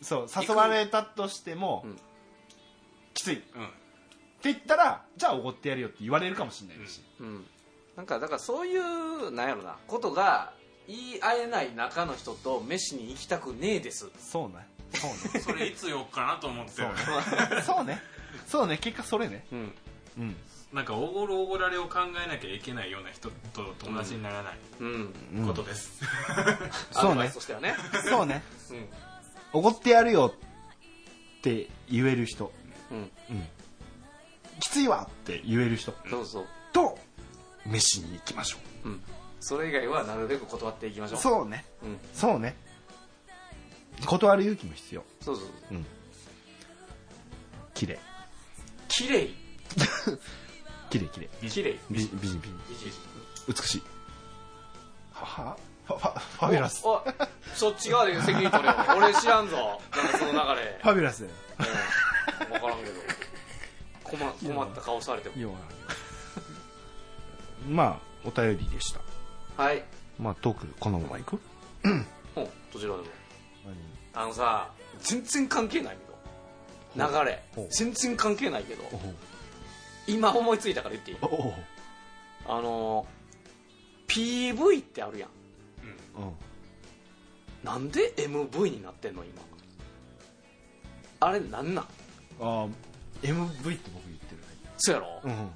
B: そう誘われたとしても、
A: うん。
B: きつい。って
C: うん
B: 言ったらじゃあおごってやるよって言われるかもしれないし、
A: うん。なんかだからそういうなんやろなことが言い合えない中の人と飯に行きたくねえです。
B: そうね。そうね。
C: それいつ言おうかなと思って
B: そうね。そうね。そうね。結果それね。
A: うん。
B: うん。
C: なんかおごるおごられを考えなきゃいけないような人と友達にならない
A: うん。
B: うん。
C: ことです、
B: そうね。
A: アドバイスとしてはね。
B: そうね。
A: うん
B: おごってやるよって言える人。
A: うん。
B: きついわって言える人。
A: そうそう。
B: と飯に行きましょ
A: う。ん。それ以外はなるべく断っていきましょ
B: う。
A: う
B: そうね。
A: うん。
B: そうね。断る勇気も必要。
A: そうそう
B: 綺麗。
A: 綺麗？
B: 綺麗綺麗。
A: 綺麗。
B: 美美人美人。
A: 美人。
B: 美しいははファファファビュラス。
A: おおそっち側で責任取れよ。俺知らんぞ。なんかその流れ。
B: ファビュラスだよ
A: うん。分からんけど。困困った顔されても。
B: 要は。まあお便りでした。
A: はい。
B: まあトークこのままいく？
A: うん。どちらでも。あのさ全然関係ないけど。流れ。
B: ほう。
A: 全然関係ないけど。
B: お
A: 今思いついたから言っていい？
B: おお
A: あの PV ってあるやん
B: うん。
A: なんで MV になってんの今？あれなんなん？
B: あ MV って僕言ってる
A: そうやろ、
B: うん。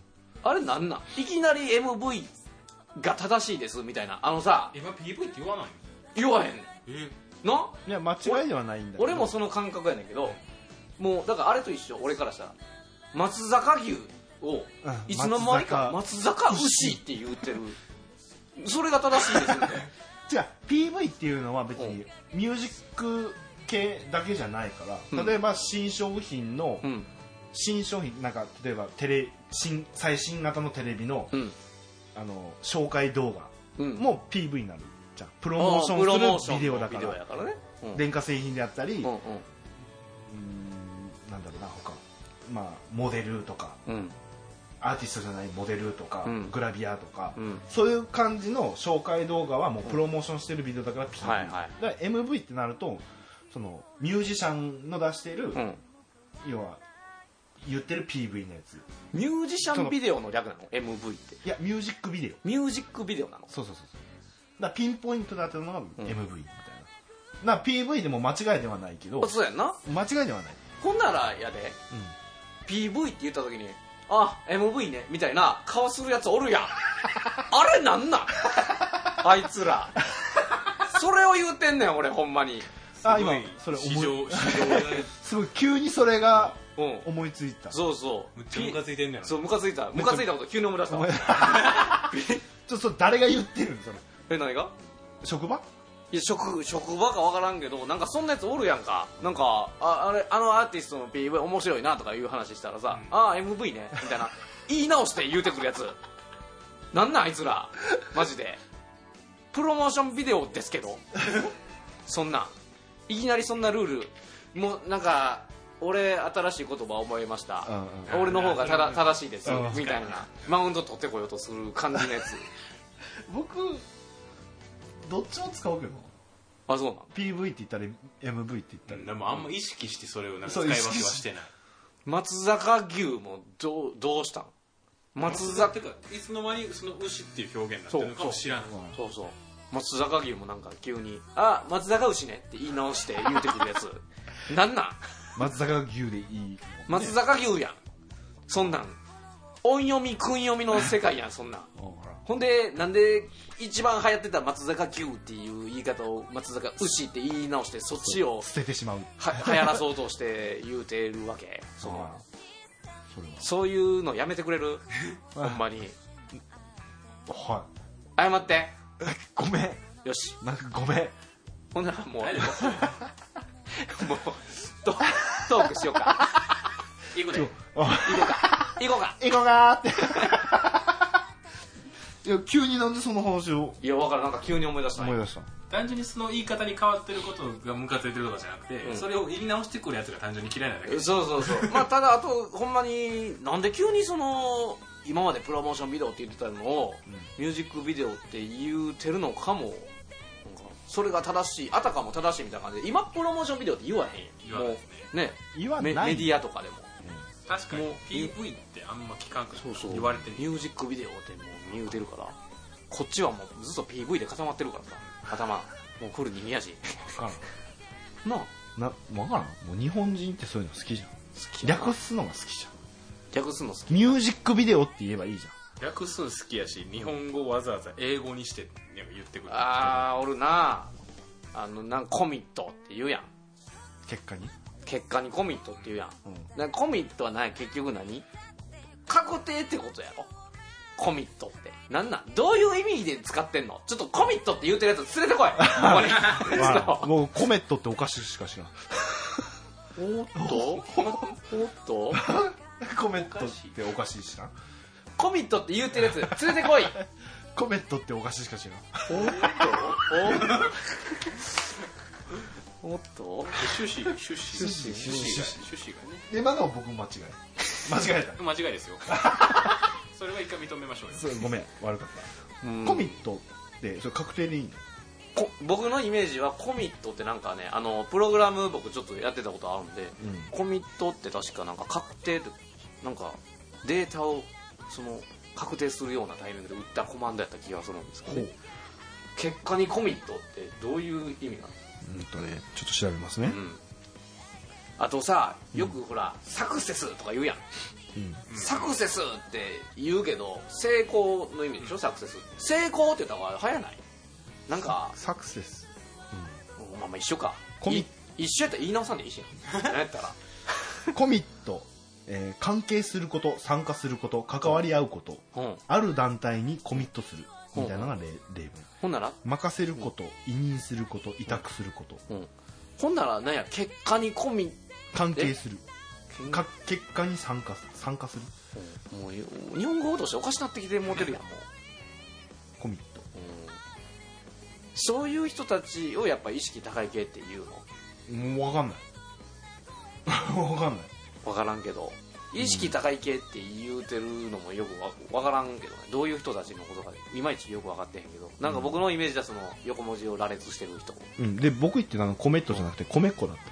A: あれなんなん？いきなり MV が正しいですみたいな。あのさ。
C: 今 PV って言わないの？
A: 言わへん。
C: え
A: な？い
B: や間違いではないんだけど。
A: 俺もその感覚やねんけどもうだからあれと一緒俺からしたら。松坂牛を
B: うん。
A: いつの間にか松坂牛。って言ってる。それが正しいですみたいな
B: 違う PV っていうのは別にミュージック系だけじゃないから、
A: うん。
B: 例えば新商品の、
A: うん。
B: 新商品なんか例えばテレ新最新型のテレビの,、
A: うん。
B: あの紹介動画
A: うん。
B: も PV になるじゃん。プロ
A: あ
B: モーションする
A: ビデオ
B: だから。
A: ね。うん。
B: 電化製品であったり、う
A: うん。
B: ーんなんだろうな他。まあモデルとか。
A: うんうん
B: アーティストじゃないモデルとか、
A: うん。
B: グラビアとか、
A: うん。
B: そういう感じの紹介動画はもうプロモーションしてるビデオだから PV、
A: はいはい。
B: だから MV ってなるとそのミュージシャンの出している、
A: うん。
B: 要は言ってる PV のやつ。
A: ミュージシャンビデオの略なの？MV って。
B: いやミュージックビデオ。
A: ミュージックビデオなの？
B: そうそうそうだピンポイントで当てるのが MV みたいな、な PV でも間違いではないけど
A: あそうやんな。
B: 間違いではない、
A: ほんならやで。PV って言った時にあ MV ねみたいな顔するやつおるやん。あれなんなん？あいつら。それを言うてんねん俺ほんまに。
B: あ今それ
C: 市
B: 思い
C: 場市場で す
B: ごい急にそれが
A: うん。
B: 思いついた。
A: そうそう。
C: むっちゃムカついてんねやろ。
A: そうムカついた。ムカついたこと急に思い出した。わ
B: ちょっとそれ誰が言ってるんそれ？
A: え何が？
B: 職場？
A: いや職職場か分からんけどなんかそんなやつおるやんか。なんかああれあのアーティストの PV 面白いなとかいう話したらさ、ああ MV ねみたいな 言い直して言うてくるやつ。なんなんあいつら。マジで。プロモーションビデオですけど。そんな。んいきなりそんなルール。もうなんか俺新しい言葉覚えました、
B: うんうん。
A: 俺の方がただ正しいです、
B: うん。
A: みたいな。マウント取ってこようとする感じのやつ。
B: 僕どっちも使うけど。
A: あそうなの
B: PV って言ったり MV って言ったり。
C: でもあんま意識してそれをなんか
B: そう
C: 使い分けはしてない。
A: 松坂牛もどうどうしたん？松坂
C: てかいつの間にその牛っていう表現になってるのかも知らない
A: そう。そう松坂牛もなんか急に「あ松坂牛ね」って言い直して言うてくるやつ。なんなん？
B: 松坂牛でいい
A: 松坂牛やん。そんなん音読み訓読みの世界やんそんな。
B: ほ
A: んでなんで一番流行ってた松坂牛っていう言い方を松坂牛って言い直してそっちを
B: 捨ててしまう。
A: は 流行らそうとして言うてるわけ。その
B: そ
A: ういうのやめてくれる？ほんまに。
B: は
A: 謝って。
B: いごめん。
A: よし。
B: なんかごめん。
A: ほんならもう もうトトークしようか。
C: 行くね
A: 行こうか行こうか。
B: 行こうかーって。いや急になんでその話を？
A: いや分からんなんか急に思い出した。
B: 思い出した。
C: 単純にその言い方に変わってることがムカついてるとかじゃなくて、
A: うん。
C: それを言い直してくるやつが単純に嫌いなだけ
A: そうそうそう。まあただあとほんまになんで急にその今までプロモーションビデオって言ってたのを、ミュージックビデオって言うてるのかもなんかそれが正しいあたかも正しいみたいな感じで今プロモーションビデオって言わへん。
C: 言わない
A: も
C: ですね。
A: うね
B: 言わない。
A: メメディアとかでも
C: 確かに。
A: もう
C: PV ってあんま聞かんく
A: そうそう。
C: 言われて
A: ミュージックビデオってもう言うてるからこっちはもうずっと PV で固まってるからさ。頭。もうフルに宮地
B: 分か
A: なあ
B: らん。な分からん。もう日本人ってそういうの好きじゃん。略すのが好きじゃ
A: 略すんの好き。
B: んミュージックビデオって言えばいいじゃん。
C: 略すん好きやし日本語をわざわざ英語にして言ってくる。
A: ああおるなあのなんかコミットって言うやん。
B: 結果に？
A: 結果にコミットって言うやん、
B: うん。
A: コミットは何結局何？確定ってことやろ？コミットって。なんなん？どういう意味で使ってんの？ちょっとコミットって言うてるやつ連れてこい。
B: まあもうコメットってお菓子しか知らん
A: おっと？おっと？
B: コメットってお菓子知らん
A: コミットって言うてるやつ連れてこい。
B: コメットってお菓子しか知らん
A: おっと？おっと？
C: 趣旨趣旨
A: 趣旨。
C: 趣旨。が趣旨がね。
B: 今のは僕間違い。間違えた。
C: 間違いですよ。それは一回認めましょうよ。
B: そうごめん。悪かった、
A: うん。
B: コミットってそれ確定でいいの？
A: こ僕のイメージはコミットってなんかねあのプログラム僕ちょっとやってたことあるんで、コミットって確かなんか確定ってなんかデータをその確定するようなタイミングで打ったコマンドやった気がするんですけど、ね、結果にコミットってどういう意味なの、
B: うんとねちょっと調べますね。
A: うん、あとさよくほら、サクセスとか言うやん、サクセスって言うけど成功の意味でしょサクセス。成功って言った方が早ない？なんか
B: サクセス。
A: まあまあ一緒か。
B: コミ
A: い一緒やったら言い直さんでいいし。な何やったら。
B: コミット、えー関係すること参加すること関わり合うこと、
A: うん。
B: ある団体にコミットするみたいなのが例例文。
A: ほんなら？
B: 任せること、委任すること委託すること、
A: うん。ほんなら何や？結果にコミ
B: 関係する。か結果に参加す参加する。
A: もう日本語としておかしなってきてもうてるやんもう、
B: コミット。
A: そういう人たちをやっぱ意識高い系っていうの？
B: もう分かんない。分かんない。
A: 分からんけど意識高い系って言うてるのもよくわ分からんけどね。どういう人たちのことかいまいちよく分かってへんけどなんか僕のイメージはその横文字を羅列してる人。
B: うん、で僕言ってたのコメットじゃなくてコメッコだった。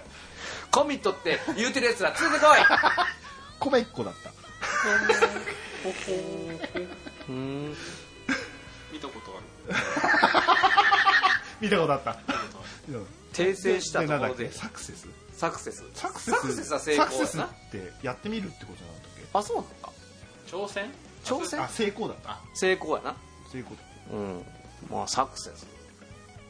A: コミットって言うてるやつら連れてこい。
B: コメッコだった。
A: うん。
C: 見たことある。
B: 見たことあった。
A: 訂正したところで。
B: け？サクセス？
A: サクセス。
B: サクセス。
A: サクセスは成功
B: サクセスってやってみるってことなかったっけ？
A: あそうなの？か
C: 挑戦？
A: 挑戦？
B: あ成功だった。
A: 成功やな。
B: 成功だ
A: うん。まあサクセス。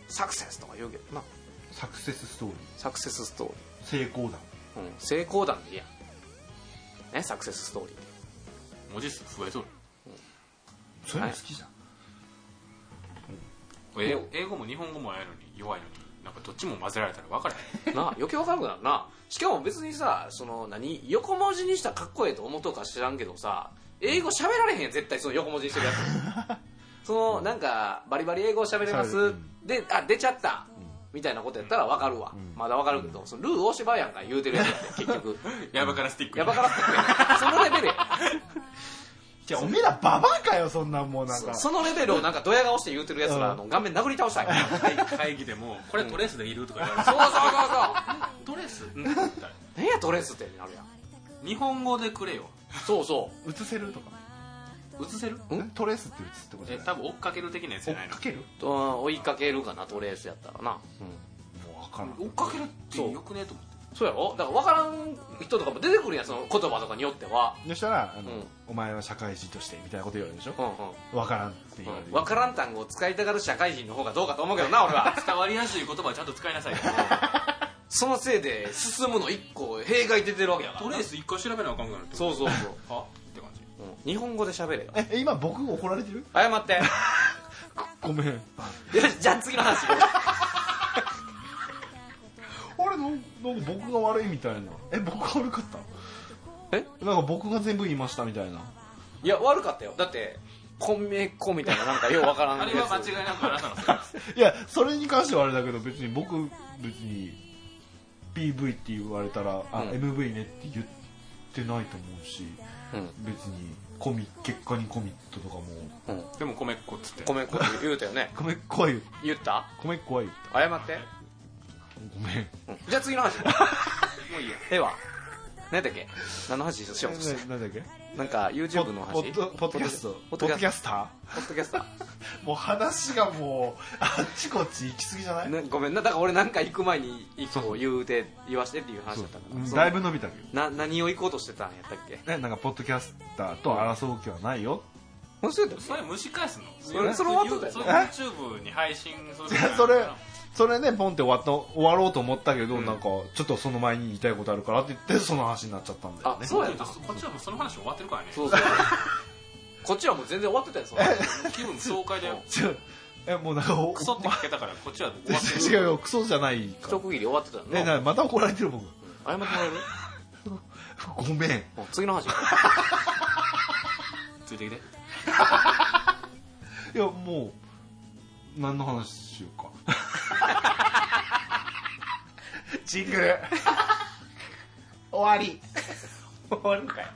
A: サクセスとか言うけどな。
B: サクセスストーリ
A: サクセスストーリ
B: ー。成功だ
A: ー、うん、成功談でいいやん。ねサクセスストーリー。って
C: 文字数増えとる
B: そういうの好きじゃん、
C: 英語英語も日本語もやるのに弱いのになんかどっちも混ぜられたら分からへん
A: な余計わかるくなるな。しかも別にさその何？横文字にしたらかっこええと思うとか知らんけどさ英語喋られへんやん絶対その横文字にしてるやつ。そのなんかバリバリ英語喋れます、
B: うん。
A: であ出ちゃった、みたいなことやったらわかるわ、まだわかるけどそのルー大芝やんか言うてるやつやって結局。
C: ヤバからスティック
A: や。ばからってそのレベルや
B: じゃあおめえらババアかよそんなんもうなんか。
A: そのレベルをなんかドヤ顔して言うてるやつらの顔面殴り倒したい。
C: 会会議でもこれトレースでいるとか言われて。
A: そうそうそう
C: トレース？うん。
A: そう何やトレースってなるやん。
C: 日本語でくれよ。
A: そうそ
B: 映せるとか？
C: 映せる？
B: え？トレースって映すってことじゃない
C: え多分追っかける的なやつじ
B: 追
C: ゃないの？
B: っかける？
A: ううん追いかけるかなトレースやったらな、
B: もう分からん。
C: 追っかけるってよくね？えと思って
A: そうやろ？だから分からん人とかも出てくるやんその言葉とかによっては。
B: そしたらあの、
A: うん。
B: お前は社会人としてみたいなこと言われるでしょ？
A: うんうん。
B: 分からんって言われる、
A: 分からん単語を使いたがる社会人の方がどうかと思うけどな 俺は。
C: 伝わりやすい言葉はちゃんと使いなさいよ。
A: そのせいで進むの一個弊害出てるわけやからな。
C: トレース一回調べなあかんくなるって
A: そうそうそう、
C: あって感じ。
A: うん。日本語で喋れ。よ
B: え今僕怒られてる？
A: 謝って。
B: ごめん。
A: よしじゃあ次の話
B: あれ なんか僕が悪いみたいな。え僕が悪かった？
A: え？
B: なんか僕が全部言いましたみたいな。い
A: や悪かったよ。だって米粉みたいななんかようわからん。
C: あれは間違いなくあなたのせいです。
B: いやそれに関してはあれだけど別に僕別に PV って言われたらあ、
A: うん。
B: MV ねって言ってないと思うし
A: うん。
B: 別にコミ結果にコミットとかも。
A: うん。
C: でも米っ子っつって。
A: 米粉って言うたよね。
B: 米っ子は言
A: った？
B: 米っ子は言っ
A: 謝って、
B: たごめん。
A: うん。じゃあ次の話。もういいや。ええわ何だっけ？何の話しようとして
B: ななんだっけ？
A: なんか YouTube の話？
B: ポッドポッドキャスト。
A: ポッドキャス
B: ポッドキャスタ
A: ポッドキャスタ
B: ー。もう話がもうあっちこっち行き過ぎじゃない、
A: ー、ね、ごめんな。だから俺なんか行く前に一個言う。て言わしてっていう話だったから。
B: だいぶ伸びたけど。
A: な何を行こうとしてたんやったっけ？
B: ねなんかポッドキャスターと争う気はないよ。
A: そうやったっけ
C: それ蒸し返すの？
A: それそれ終わったよ
C: それ YouTube に配信する
B: それそれねポンって終わった終わろうと思ったけど、
C: うん。
B: なんかちょっとその前に言いたいことあるからって言ってその話になっちゃったんだよね
A: あそうやな。
C: こっちはもうその話終わってるからね。
A: そうそう。こっちはもう全然終わってたよその話。
C: 気分爽快だよ。
B: えもうなんかお
C: クソって聞けたからこっちは終わってる。
B: 違うよクソじゃないから。
A: 一区切り終わってたよ。
B: え
A: な
B: なまた怒られてる僕
A: 謝ってもらえる？
B: ごめん
A: うん。次の話。
C: ついてきて。
B: いやもう何の話？ジングル終わり。
A: 終わるかい。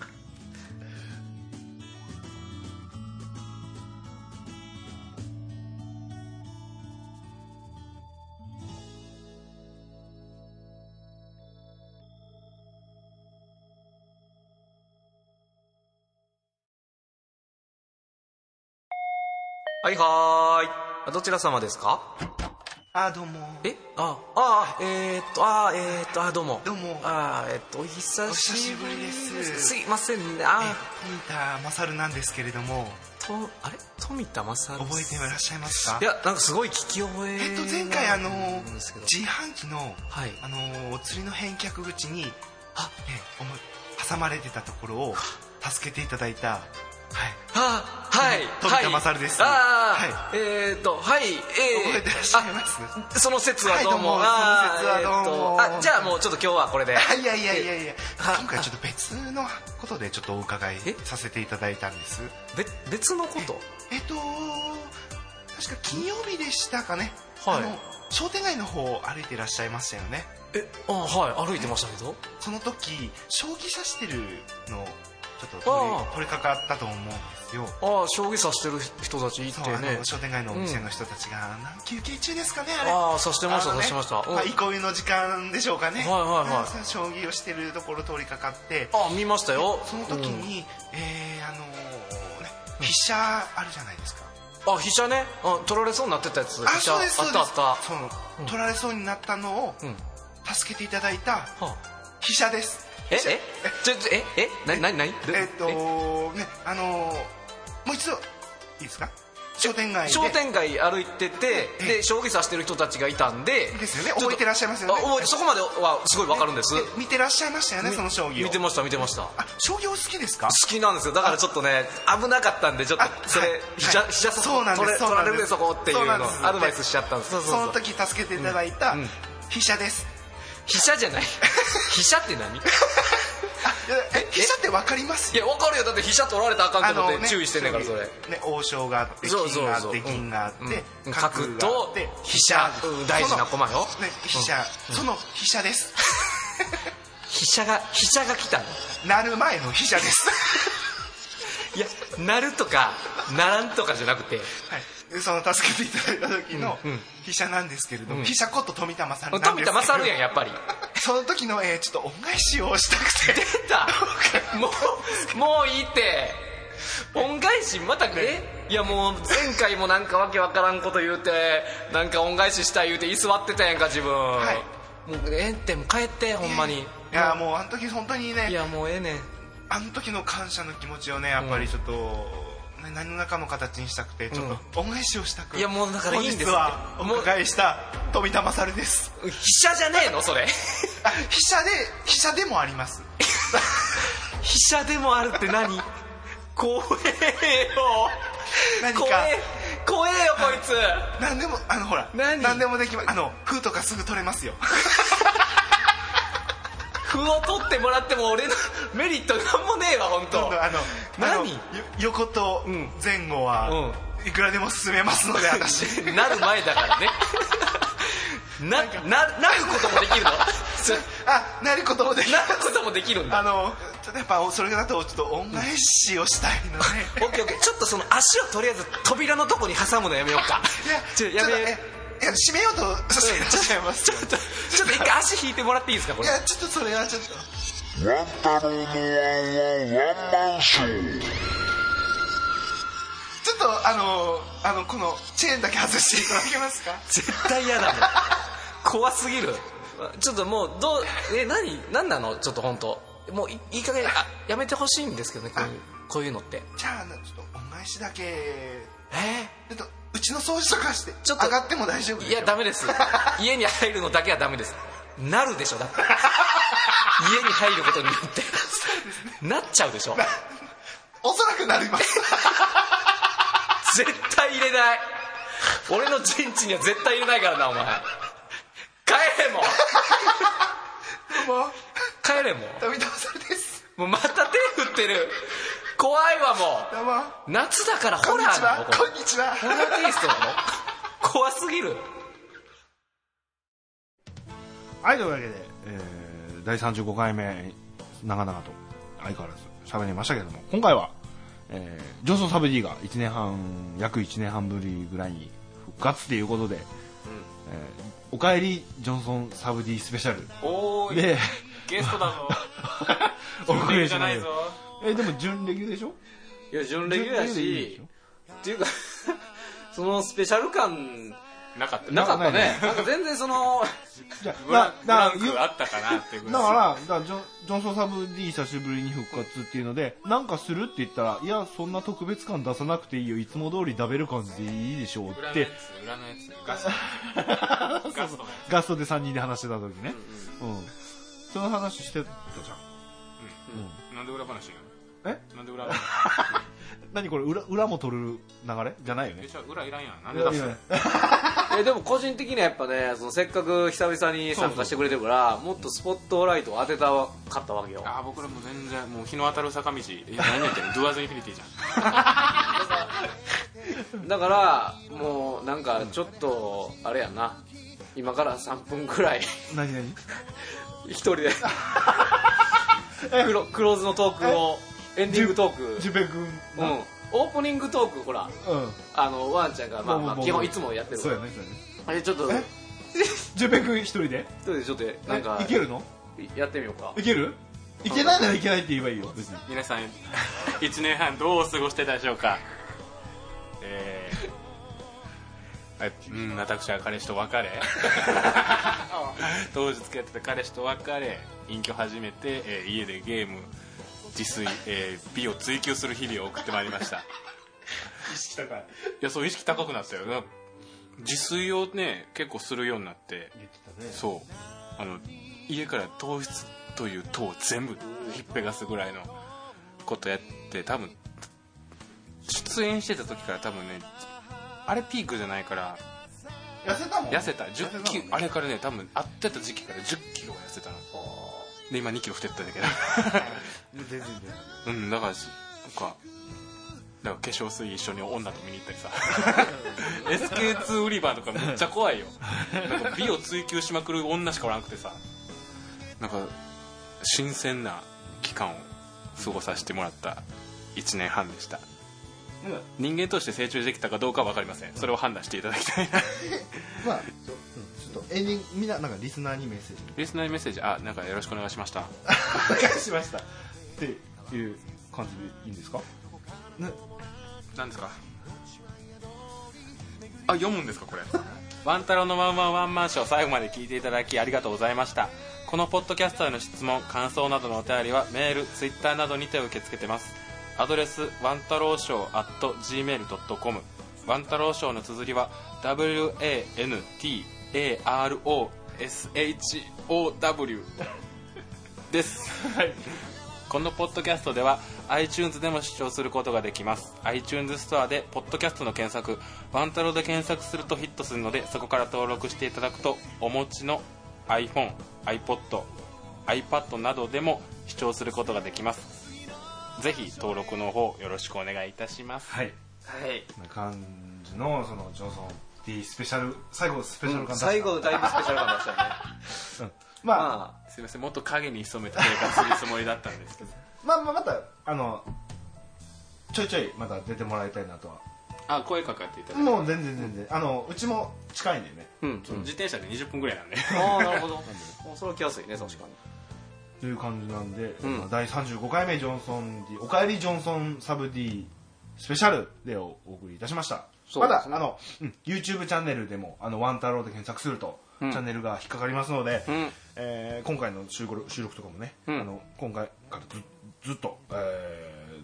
A: はいはーい。あどちら様ですか？
B: あどうも。
A: えああえー、っとあえー、っとあどうも。
B: どうも。
A: あえー、っとお久しぶりで
B: す。す。
A: すいませんね。あ
B: 富田勝なんですけれども。
A: とあれ？富田正
B: 覚えていらっしゃいますか？
A: いやなんかすごい聞き覚え
B: えっと前回あの自販機の
A: はい。
B: あのお釣りの返却口に
A: あ。
B: ね思い挟まれてたところを助けていただいた。はい。
A: あはい。
B: 富田勝です。
A: ああ、
B: は
A: えー、っとはい。えー、
B: 覚えてらっしゃいます？
A: あその説はどうも、
B: はいどうも。
A: あえーじゃあもうちょっと今日はこれで。
B: あいやいやいやいや。
A: は。
B: 今回ちょっと別のことでちょっとお伺い
A: え
B: させていただいたんです。
A: べ別のこと？
B: えっと確か金曜日でしたかね、
A: はい。
B: あの商店街の方を歩いていらっしゃいましたよね。
A: えあはい。歩いてましたけど。
B: その時将棋指してるのちょっと
A: ああ
B: 取り掛かったと思うんですよ。
A: ああ将棋指してる人たちいてね。
B: の商店街のお店の人たちが、休憩中ですかねあれ。
A: ああ指してました
B: ね
A: 指してました、うん。
B: まあ、憩いの時間でしょうかね。
A: はいはいはい。
B: 将棋をしてるところ通りかかって。
A: あ見ましたよ。
B: その時に、えーあのね飛車あるじゃないですか、
A: あ飛車ね。あ取られそうになってたやつ。
B: あ
A: 飛車あったあっ
B: そう
A: うん。
B: 取られそうになったのを助けていただいた
A: はあ。
B: 飛車です
A: ええちょええなななに？
B: えっとねあのもう一度いいですか？商店街で。
A: 商店街歩いててで将棋指してる人たちがいたんで
B: ですよね。覚えてらっしゃいますよね。
A: そこまではすごいわかるんです。
B: で見てらっしゃいましたよねその将棋を
A: 見てました見てました。
B: あ将棋お好きですか？
A: 好きなんですよ。だからちょっとね危なかったんでちょっと
B: あ
A: それ
B: はい。
A: 飛車
B: はい。
A: 飛車そ
B: うなんです。
A: 取られるでそこっていうのアドバイスしちゃったんです。そ
B: の時助けていただいた飛車です
A: 飛車じゃない。飛車って何？
B: 飛車ってわかります
A: や分かるよ。だって飛車取られたらあかんと思って注意してんねんからそれ。
B: ね王将があって金があって銀があって
A: うん。
B: 角
A: と
B: って
A: 飛車うん大事な駒よ。
B: 飛車その飛車です。
A: 飛車が飛車が来たの？
B: なる前の飛車です。
A: いやなるとかならんとかじゃなくて
B: はい。でその助けていただいた時の飛車なんですけれども飛車こと富田勝なんです
A: 富田勝やんやっぱり。
B: その時のえーちょっと恩返しをしたくて。
A: 出た。もうもういいって。恩返しまたえ？いやもう前回もなんかわけわからんこと言うてなんか恩返ししたい言うて居座ってたやんか自分、
B: はい。
A: もうええってもう帰ってほんまに。
B: いやもうあの時本当にね
A: いやもうええねん。
B: あの時の感謝の気持ちをねやっぱりちょっと、ね何らかの形にしたくてちょっと恩返しをしたく、
A: いやもうだからいいんです
B: 本日はお伺いした富田勝です。
A: 飛車じゃねえの？それ。
B: あ飛車で飛車でもあります。
A: 飛車でもあるって何？怖えよ。
B: 何か？
A: 怖え怖えよこいつ。
B: 何でもあのほら
A: 何？
B: でもできます。あの風とかすぐ取れますよ。
A: 歩を取ってもらっても俺のメリットなんもねえわ本当
B: あの
A: 何？
B: 横と
A: ん。
B: 前後は、いくらでも進めますので私。
A: なる前だからね。なななることもできるの？そ
B: あなることもでき
A: なることもできるんだ。
B: あのちょっとやっぱそれだとちょっと恩返しをしたいので、
A: オッケーオッケーちょっとその足をとりあえず扉のとこに挟むのやめようか。
B: いや
A: ちょやめ
B: いや締めようとさせてしまいます。
A: ちょっとちょっと一回足引いてもらっていいですかこれ？
B: いやちょっとそれはちょっと
F: ワン太郎のワンワンワンマンショー。
B: ちょっとあのあのこのチェーンだけ外していただけますか？
A: 絶対嫌だもん。怖すぎる。ちょっともうどうえ何何なの？ちょっと本当。もういいい加減あやめてほしいんですけどねこういうこういうのって。
B: じゃあちょっと恩返しだけ。
A: え？
B: ちょっとうちの掃除とかして
A: ちょっと
B: 上がっても大丈夫
A: いやダメです。家に入るのだけはダメです。なるでしょだって家に入ることによってなっちゃうでしょ。
B: おそらくなります。
A: 絶対入れない。俺の陣地には絶対入れないからなお前。帰れもう
B: も。う
A: 帰れも
B: 富田さんです。
A: うもうまた手振ってる。怖いわも
B: どう
A: 夏だからホラーなのこ
B: んにちは。
A: ホラーテイストなの？怖すぎる。
B: はいというわけで、えー第35回目長々と相変わらず喋りましたけれども今回は、えージョンソン・サブ D が1年半約1年半ぶりぐらいに復活っていうことで、えーおかえりジョンソン・サブ D スペシャル。
C: おーい
B: で
C: ゲストだぞ。
B: お送りします
C: じゃないぞ
B: えーでも準レギュでしょ。
A: いや準レギュや
B: 準レギュでいいで
A: しっていうかそのスペシャル感
C: なかった。
A: なかったね。なんか全然その
B: じゃ
C: ブラ
B: あ
C: ブラン
B: だ
C: クあったかなっていうぐ
B: だ
C: らい。
B: からだからジョンジョンソン・サブ D 久しぶりに復活っていうのでなんかするって言ったらいやそんな特別感出さなくていいよ。いつも通り食べる感じでいいでしょうって。
C: 裏のやつ裏のやつ。ガスガスト
B: ガストで3人で話してた時ね。うん、その話してたじゃん。
C: つなんで裏話が
B: え？
C: なんで裏話
B: 何これ裏裏も取る流れ？じゃないよね？
C: 裏いらんやん。なんで出すの？
B: いやい。や
A: えでも個人的にはやっぱねそのせっかく久々に参加してくれてるからもっとスポットライトを当てたかったわけよ。
C: あー僕らも全然もう日の当たる坂道いや何言ってんの？ドゥアーズインフィニティじゃん。
A: だからもうなんかちょっとあれやな。今から3分くらい。
B: 何何？
A: 一人で。クロクローズのトークをエンディングトーク。
B: ジュペ君
A: うん。オープニングトークほら。
B: うん。
A: あのワンちゃんがまあまあ基本いつもやってる。から
B: そうやね。
A: あれちょっと。
B: え？ジュペ君一人で？
A: 一人でちょっとなんか
B: えいけるの？
A: やってみようか。
B: いける？いけないならいけないって言えばいいよ別に。
C: 皆さん 1年半どう過ごしてたでしょうか？えー、はい。うん私は彼氏と別れ。当時付き合ってた彼氏と別れ隠居始めて、えー家でゲーム自炊、えー美を追求する日々を送ってまいりました。
B: したかい。
C: いやそう意識高くなったよ。な自炊をね結構するようになって
B: 言ってたね。
C: そう。あの家から糖質という糖を全部ひっぺがすぐらいのことやって多分出演してた時から多分ねあれピークじゃないから
B: 痩せたもん
C: 痩せた。10キロあ
B: れ
C: れからね多分会ってた時期から1 0キロは痩せたので今2キロ太ってたんだけ
B: 全然全然。
C: どうんだからそなんかだから化粧水一緒に女と見に行ったりさ。SK2 売り場とかめっちゃ怖いよ。なんか美を追求しまくる女しかおらんくてさ。なんか新鮮な期間を過ごさせてもらった1年半でした。人間として成長できたかどうかは分かりません。それを判断していただきたいな。
B: まあ とエンディングみんななんかリスナーにメッセージ
C: リスナーにメッセージ？あなんかよろしくお願いしました。
B: お願いしました。っていう感じでいいんですか？ね。
C: 何ですか？あ読むんですかこれ？ワン太郎のワンワンワンマンショー最後まで聞いていただきありがとうございました。このポッドキャストへの質問感想などのお便りはメールツイッターなどにて受け付けてます。アドレスワン太郎ショー at gmail.com ワン太郎ショーの綴りは WANTAROSHOW です、このポッドキャストでは iTunes でも視聴することができます。iTunes ストアでポッドキャストの検索ワンタロで検索するとヒットするのでそこから登録していただくとお持ちの iPhone、iPod、iPad などでも視聴することができます。ぜひ登録の方よろしくお願いいたします。
B: はい。
A: はい。
B: こんな感じのそのジョンソン D スペシャル最後スペシャル感出した。
A: 最後だいぶスペシャル感出したよね。
B: まあ。
A: まあ
C: すいませんもっと影に潜めて生活するつもりだったんですけど。
B: まあまあまたあのちょいちょいまた出てもらいたいなとは。
C: あ声かかっていただいて。
B: もう全然全然。あのうちも近いんでね。
A: うん。
C: 自転車で20分ぐらいなんで。
A: ああなるほど。もうそれは来やすいね確かに。
B: という感じなんで、
A: うん。
B: まあ第35回目ジョンソン D おかえりジョンソンサブ D スペシャルでおお送りいたしました、まだあの、うん、YouTube チャンネルでもあのワンタローで検索すると、
A: うん。
B: チャンネルが引っかかりますので、
A: うん。
B: えー今回の収録収録とかもね、
A: うん。
B: あの今回からずずっと、え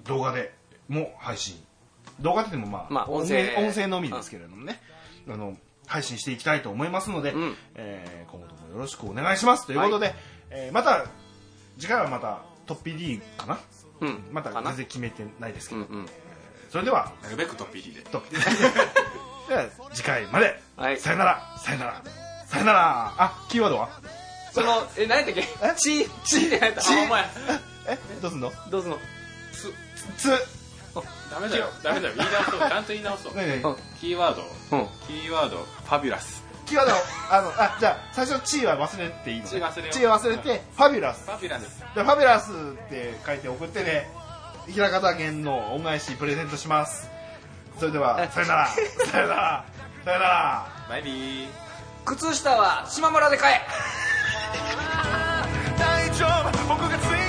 B: ー動画でも配信。動画って言ってもまあ、
A: まあ
B: 音声
A: 音声。
B: のみですけれどもね、あの配信していきたいと思いますので、
A: うん。
B: えー今後ともよろしくお願いします。ということで、えーまた次回はまたトッピー D かな？
A: うん。
B: また全然決めてないですけど、
A: うんうん
B: それでは
C: なるべくトッピーで。
B: トッピー D では次回まで、
A: はい。
B: さよなら。さよなら。さよなら。あキーワードは？
A: そのえ何やったっけ？
B: え？
A: チーチーって何やった。お前。
B: え？どうすんの？
A: どうすんの？
B: つ
C: ダメだよ。ダメだよ。言い直そう。ちゃんと言い直そう。キーワード。
A: うん。
C: キーワード。ファビュラス。
B: キーワード。あのあじゃあ最初チーは忘れていいの、ね、
C: チー忘れよう。
B: チー忘れてファビュラス。
C: ファビュラス。
B: でファビュラスって書いて送ってね平方源の恩返しプレゼントします。それではさよなら。さよなら。さよなら。
C: バイビー。
A: 靴下は島村で買え。
D: 大丈夫。僕がつい